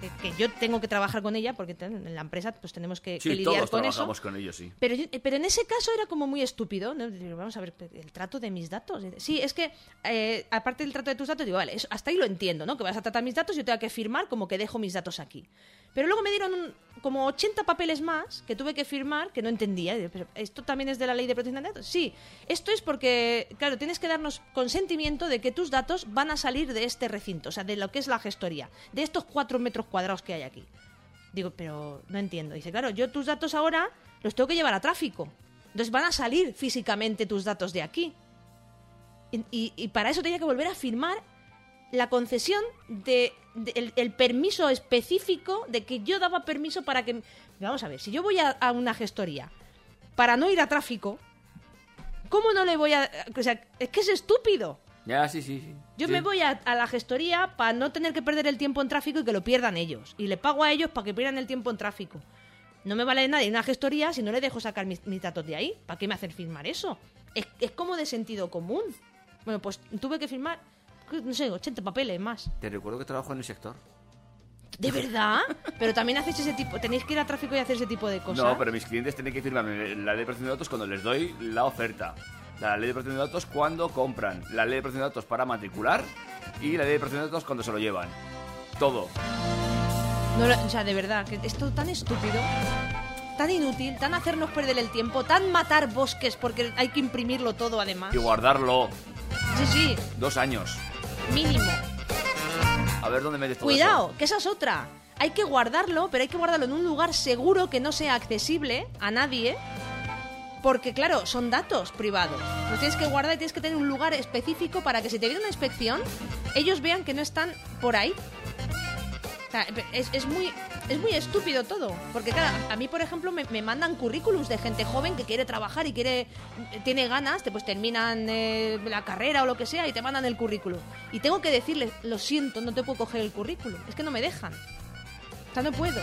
que, que yo tengo que trabajar con ella porque en la empresa pues tenemos que, que Sí, lidiar todos con eso. trabajamos con ellos, sí. Pero, yo- pero en ese caso era como muy estúpido. ¿no? Digo, Vamos a ver, el trato de mis datos. Sí, es que eh, aparte del trato de tus datos, digo, vale, eso- hasta ahí lo entiendo, ¿no? Que vas a tratar mis datos y yo tengo que firmar como que dejo mis datos aquí. Pero luego me dieron como 80 papeles más que tuve que firmar que no entendía. Pero ¿esto también es de la ley de protección de datos? Sí, esto es porque, claro, tienes que darnos consentimiento de que tus datos van a salir de este recinto, o sea, de lo que es la gestoría, de estos cuatro metros cuadrados que hay aquí. Digo, pero no entiendo. Dice, claro, yo tus datos ahora los tengo que llevar a tráfico. Entonces van a salir físicamente tus datos de aquí. Y- y para eso tenía que volver a firmar la concesión de, de- el, el permiso específico de que yo daba permiso para que... Vamos a ver, si yo voy a, a una gestoría para no ir a tráfico, ¿cómo no le voy a...? O sea, es que es estúpido. Ya, sí, sí, sí. Yo me voy a, a la gestoría para no tener que perder el tiempo en tráfico y que lo pierdan ellos. Y le pago a ellos para que pierdan el tiempo en tráfico. No me vale nada ir a una gestoría si no le dejo sacar mis, mis datos de ahí. ¿Para qué me hacen firmar eso? Es, es como de sentido común. Bueno, pues tuve que firmar, no sé, 80 papeles más. Te recuerdo que trabajo en el sector. ¿De verdad? Pero también hacéis ese tipo... ¿Tenéis que ir a tráfico y hacer ese tipo de cosas? No, pero mis clientes tienen que firmar la ley de protección de datos cuando les doy la oferta. La ley de protección de datos cuando compran. La ley de protección de datos para matricular. Y la ley de protección de datos cuando se lo llevan. Todo. No o sea, de verdad, que es todo tan estúpido, tan inútil, tan hacernos perder el tiempo, tan matar bosques porque hay que imprimirlo todo además. Y guardarlo Sí, sí, dos años. Mínimo. A ver dónde metes todo Cuidado, que esa es otra. Hay que guardarlo, pero hay que guardarlo en un lugar seguro que no sea accesible a nadie. Porque, claro, son datos privados. Los tienes que guardar y tienes que tener un lugar específico para que si te viene una inspección, ellos vean que no están por ahí. Es, es muy, es muy estúpido todo. Porque, claro, a mí, por ejemplo, me, me mandan currículums de gente joven que quiere trabajar y quiere tiene ganas, te- pues terminan eh, la carrera o lo que sea y te mandan el currículum. Y tengo que decirles, lo siento, no te puedo coger el currículum. Es que no me dejan. O sea, no puedo.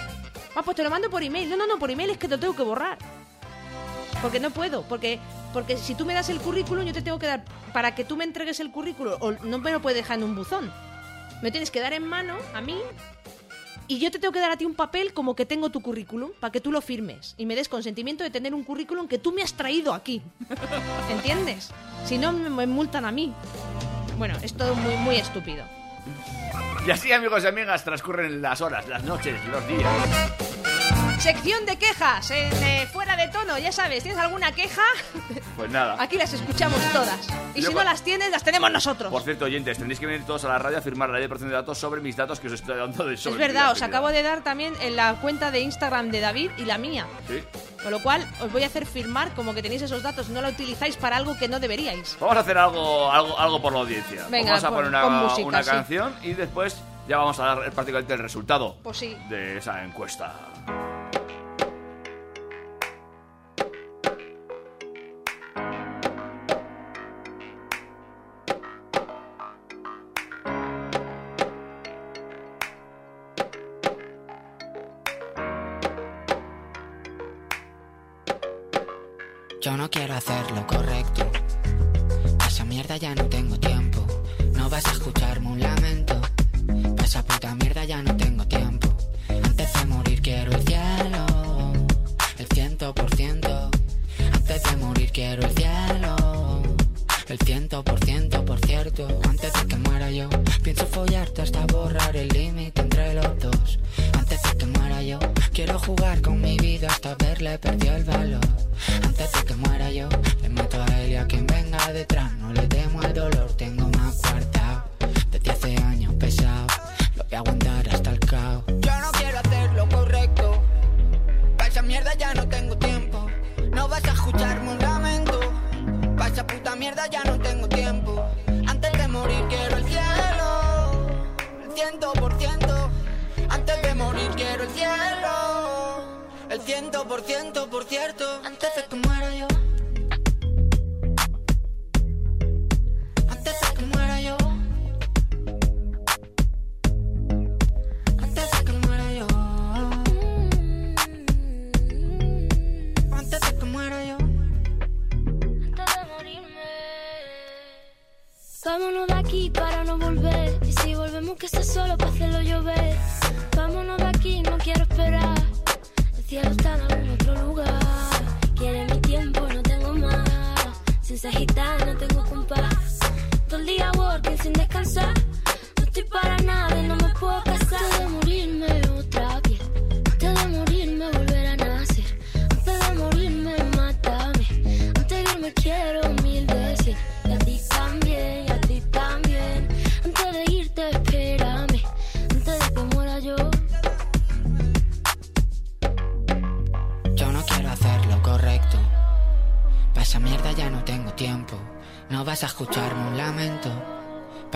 Ah, pues te lo mando por email. No, no, no, por email es que te lo tengo que borrar. Porque no puedo. Porque, porque si tú me das el currículum, yo te tengo que dar. Para que tú me entregues el currículum, o no me lo puedes dejar en un buzón. Me tienes que dar en mano a mí. Y yo te tengo que dar a ti un papel como que tengo tu currículum, para que tú lo firmes. Y me des consentimiento de tener un currículum que tú me has traído aquí. ¿Entiendes? Si no, me, multan a mí. Bueno, es todo muy, muy estúpido. Y así, amigos y amigas, transcurren las horas, las noches, los días. Sección de quejas en eh, Fuera de Tono. Ya sabes, ¿tienes alguna queja? Pues nada. Aquí las escuchamos todas. Y Yo si no las tienes, las tenemos nosotros. Por cierto, oyentes, tendréis que venir todos a la radio a firmar la ley de protección de datos sobre mis datos que os estoy dando de Es sobre verdad, mi os acabo de dar también en la cuenta de Instagram de David y la mía. Sí. Con lo cual, os voy a hacer firmar como que tenéis esos datos, no lo utilizáis para algo que no deberíais. Vamos a hacer algo, algo, algo por la audiencia. Venga, vamos a pon- poner una, música, una sí. canción y después ya vamos a dar prácticamente el resultado Pues sí. de esa encuesta.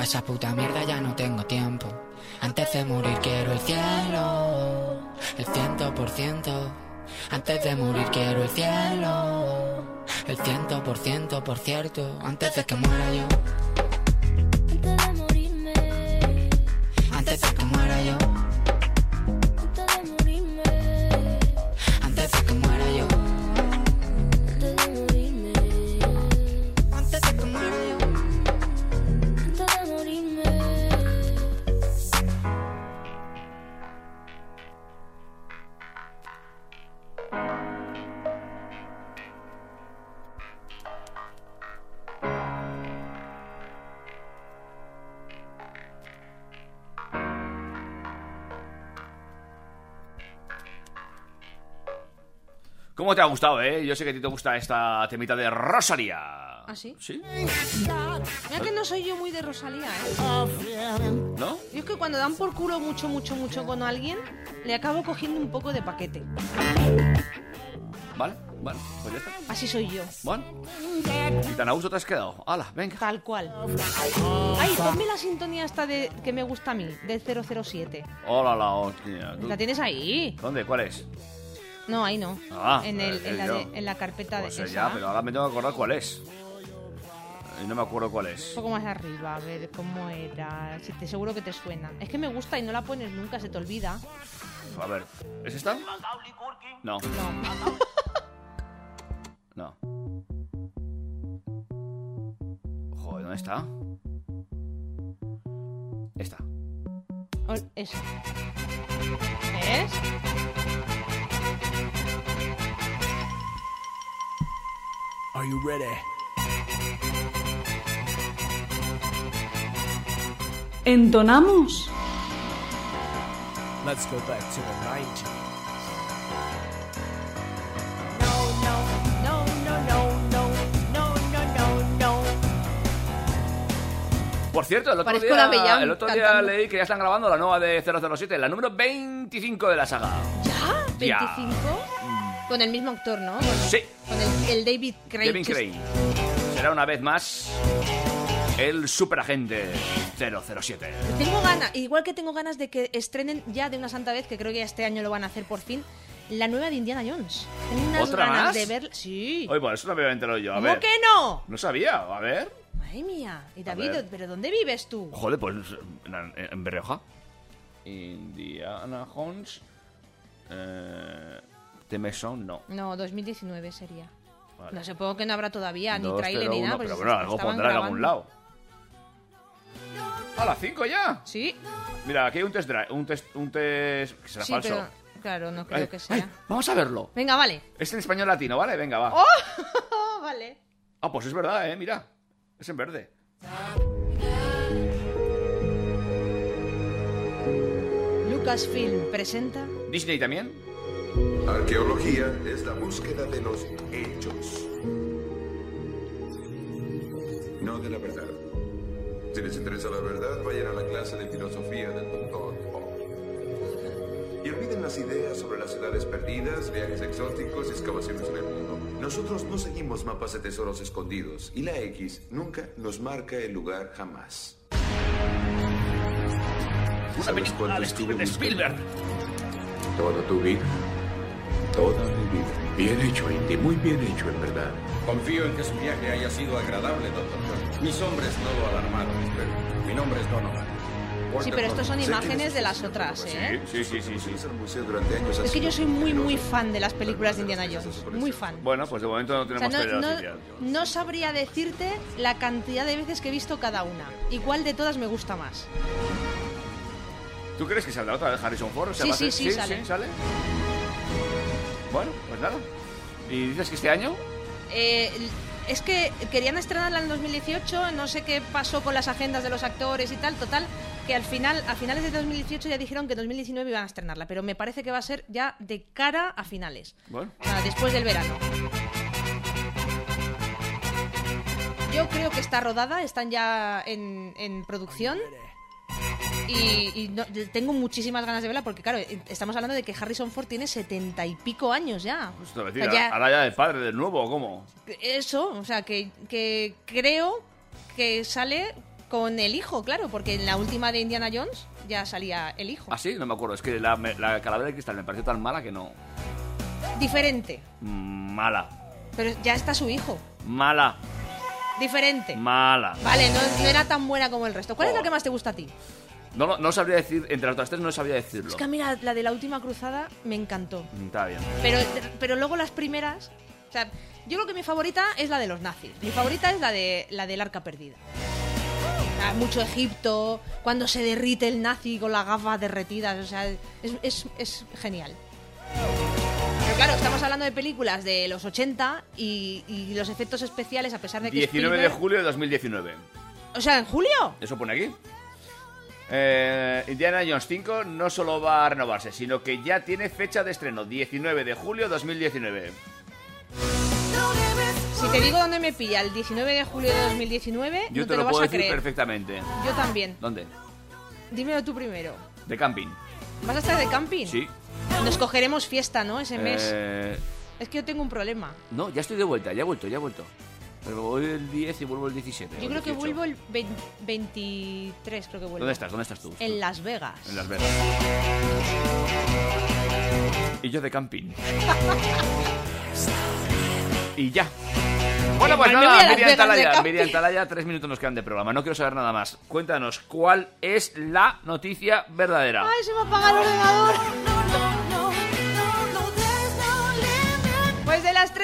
Esa puta mierda ya no tengo tiempo. Antes de morir quiero el cielo. El ciento por ciento. Antes de morir quiero el cielo. El ciento por ciento, por cierto. Antes de que muera yo. Te ha gustado, eh? Yo sé que a ti te gusta esta temita de Rosalía. ¿Ah, sí? ¿Sí? Mira que no soy yo muy de Rosalía, ¿eh? ¿No? Yo es que cuando dan por culo mucho, mucho, mucho con alguien, le acabo cogiendo un poco de paquete. Vale, vale, pues ya está. Así soy yo. Bueno. ¿Y tan a gusto te has quedado? ¡Hala, venga! Tal cual. Ay, ponme la sintonía esta de que me gusta a mí, del 007. ¡Hola, la hostia! ¿Tú- ¿La tienes ahí? ¿Dónde? ¿Cuál es? No, ahí no. Ah, en, el, eh, en, la de- en la carpeta Pues de eh, esa. ya, pero ahora me tengo que acordar cuál es. Y no me acuerdo cuál Un es. poco más arriba, a ver cómo era. Si te seguro que te suena. Es que me gusta y no la pones nunca, se te olvida. A ver, ¿es esta? No. No. No. Joder, ¿dónde está? Esta. Eso. ¿Ves? Are you ready? ¿Entonamos? Let's go back to the 90s. No, no, no, no, no, no, no, no. Por cierto, el otro Parezco día, Mellán el otro día leí que ya están grabando la nueva de 007, la número 25 de la saga. ¿Ya? Ya. ¿25? Con el mismo actor, ¿no? Sí. El, el David Craig. Será una vez más el superagente 007. Tengo ganas, igual que tengo ganas de que estrenen ya de una santa vez, que creo que este año lo van a hacer por fin, la nueva de Indiana Jones. Tengo unas ¿Otra ganas más? de ver. Sí. Oye, pues eso no me voy a enterar yo. A ¿Cómo ver. que no? No sabía, a ver. Madre mía. Y David. ¿pero dónde vives tú? Joder, pues en, en. Indiana Jones. Eh, Temeson, no. No, 2019 sería. Vale. No supongo que no habrá todavía ni 201, trailer ni nada. pero pues bueno, algo estaban pondrá en algún lado. ¿A las 5 ya? Sí. Mira, aquí hay un test drive, un test, un test que será Sí, falso. pero claro, no creo Ay, que sea. ay, vamos a verlo. Venga, vale. Es en español latino, ¿vale? Venga, va. ¡Oh! vale. Ah, pues es verdad, eh, mira. Es en verde. Lucasfilm presenta. Disney también. Arqueología es la búsqueda de los hechos, no de la verdad. Si les interesa la verdad, vayan a la clase de filosofía del doctor Spock. Y olviden las ideas sobre las ciudades perdidas, viajes exóticos y excavaciones en el mundo. Nosotros no seguimos mapas de tesoros escondidos y la X nunca nos marca el lugar jamás. Una ¿Sabes película de Steven Spielberg. Toda tu vida. Toda mi vida. Bien hecho, Indy. Muy bien hecho, en verdad. Confío en que su viaje haya sido agradable, doctor John. Mis hombres no lo alarmaron, pero mi nombre es Donovan. Sí, pero estos son imágenes de las otras, ¿eh? Sí, sí, sí, sí. Es que yo soy muy, muy fan de las películas de Indiana Jones. Muy fan. Bueno, pues de momento no O sea, tenemos no, no- no sabría decirte la cantidad de veces que he visto cada una. Igual de todas me gusta más. ¿Tú crees que saldrá otra vez Harrison Ford? O sea, Sí, sí, ser- sí, sale. sí, sale. Bueno, pues nada. ¿Y dices que este año? Eh, es que querían estrenarla en 2018, no sé qué pasó con las agendas de los actores y tal, total, que al final, a finales de 2018 ya dijeron que en 2019 iban a estrenarla, pero me parece que va a ser ya de cara a finales, Bueno. después del verano. Yo creo que está rodada, están ya en, en producción. Y, y no- tengo muchísimas ganas de verla porque, claro, estamos hablando de que Harrison Ford tiene setenta y pico años ya. Pues te voy a O decir, sea, ya- ahora ya de padre de nuevo, ¿o ¿cómo? eso, o sea, que, que creo que sale con el hijo, claro, porque en la última de Indiana Jones ya salía el hijo. Ah, sí, no me acuerdo. Es que la, calavera de cristal me pareció tan mala que no. Diferente, Mm, Mala. pero ya está su hijo. Mala. Diferente. Mala. Vale, no, no era tan buena como el resto. ¿Cuál es la que más te gusta a ti? No, no, sabría decir, entre las otras tres no sabría decirlo. Es que a mí la, de la última cruzada me encantó. Mm, Está bien. Pero, pero luego las primeras. O sea, yo creo que mi favorita es la de los nazis. Mi favorita es la de la del arca perdida. Sea, mucho Egipto, cuando se derrite el nazi con las gafas derretidas. O sea, es, es- es genial. Pero claro, estamos hablando de películas de los 80 y, y los efectos especiales, a pesar de que. 19 de julio de 2019. O sea, en julio. Eso pone aquí. Eh, Indiana Jones 5 no solo va a renovarse, sino que ya tiene fecha de estreno, 19 de julio 2019. Si te digo dónde me pilla el 19 de julio de 2019, Yo no te, te, lo, vas puedo a decir creer. perfectamente. Yo también. ¿Dónde? Dímelo tú primero. De camping. ¿Vas a estar de camping? Sí. Nos cogeremos fiesta, ¿no? Ese mes. Eh, Es que yo tengo un problema. no, ya estoy de vuelta, ya he vuelto, ya he vuelto. Pero voy el 10 y vuelvo el 17. Yo creo que 18. vuelvo el 20 23, creo que vuelvo. ¿Dónde estás? ¿Dónde estás tú? En Las Vegas. En Las Vegas. Y yo de camping. y ya. Bueno, pues a nada, Miriam Talaya. Miriam Talaya, tres minutos nos quedan de programa. No quiero saber nada más. Cuéntanos, ¿cuál es la noticia verdadera? ¡Ay, se me apaga el ordenador!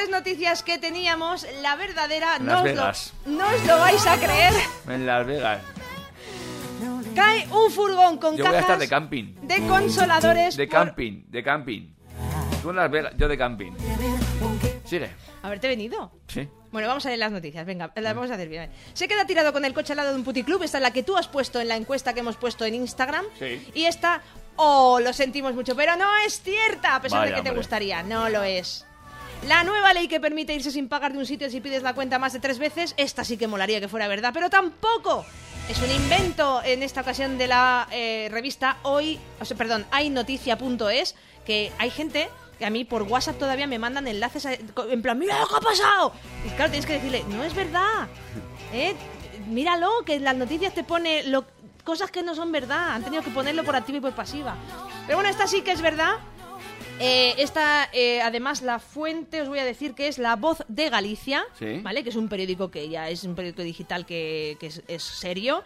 Tres noticias que teníamos, la verdadera En no Las os, Vegas. lo, no os lo vais a creer. En Las Vegas. Cae un furgón con Yo voy a estar de camping. de consoladores De por- camping, de camping. Tú en Las Vegas, yo de camping. Sigue. Haberte venido. Sí. Bueno, vamos a leer las noticias. Venga, las vamos a hacer bien. Se queda tirado con el coche al lado de un puticlub. Esta es la que tú has puesto en la encuesta que hemos puesto en Instagram. Sí. Y esta, oh, lo sentimos mucho, pero no es cierta, a pesar Vaya, de que te hombre. gustaría. No lo es. La nueva ley que permite irse sin pagar de un sitio si pides la cuenta más de tres veces, esta sí que molaría que fuera verdad, pero tampoco. Es un invento en esta ocasión de la eh, revista Hoy, o sea, perdón, haynoticia.es, que hay gente que a mí por WhatsApp todavía me mandan enlaces en plan, mira lo que ha pasado. Y claro, tienes que decirle, no es verdad. ¿eh? Míralo, que en las noticias te pone cosas que no son verdad. Han tenido que ponerlo por activa y por pasiva. Pero bueno, esta sí que es verdad. Eh, esta, eh, además, la fuente, os voy a decir que es La Voz de Galicia, Sí. ¿vale? Que es un periódico que ya es un periódico digital que, que es, es serio.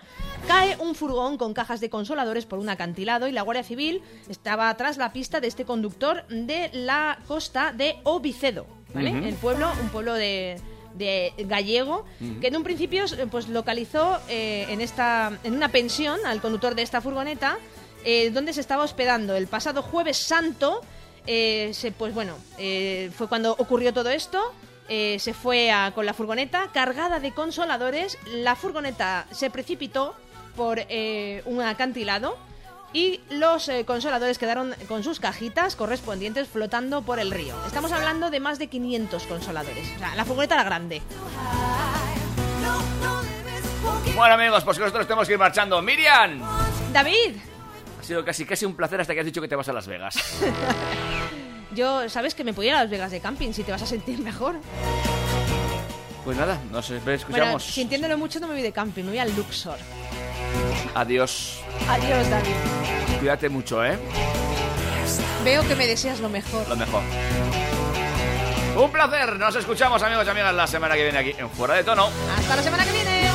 Cae un furgón con cajas de consoladores por un acantilado y la Guardia Civil estaba tras la pista de este conductor de la costa de Obicedo, ¿vale? El pueblo, un pueblo de, de gallego, que en un principio pues localizó eh, en, esta, en una pensión al conductor de esta furgoneta, eh, donde se estaba hospedando el pasado jueves santo. Eh, se, pues bueno, eh, fue cuando ocurrió todo esto. eh, se fue a- con la furgoneta cargada de consoladores. La furgoneta se precipitó por un acantilado y los consoladores quedaron con sus cajitas correspondientes flotando por el río. Estamos hablando de más de 500 consoladores. O sea, la furgoneta era grande. Bueno, amigos, pues nosotros tenemos que ir marchando. Miriam, David, sido casi casi un placer hasta que has dicho que te vas a Las Vegas. yo sabes que me puedo ir a Las Vegas de camping si te vas a sentir mejor. Pues nada, nos Bueno, escuchamos. sintiéndolo mucho no me voy de camping, me voy al Luxor. Adiós. Adiós, David. Cuídate mucho, ¿eh? Veo que me deseas lo mejor. Lo mejor. Un placer. Nos escuchamos, amigos y amigas, la semana que viene aquí en Fuera de Tono. Hasta la semana que viene.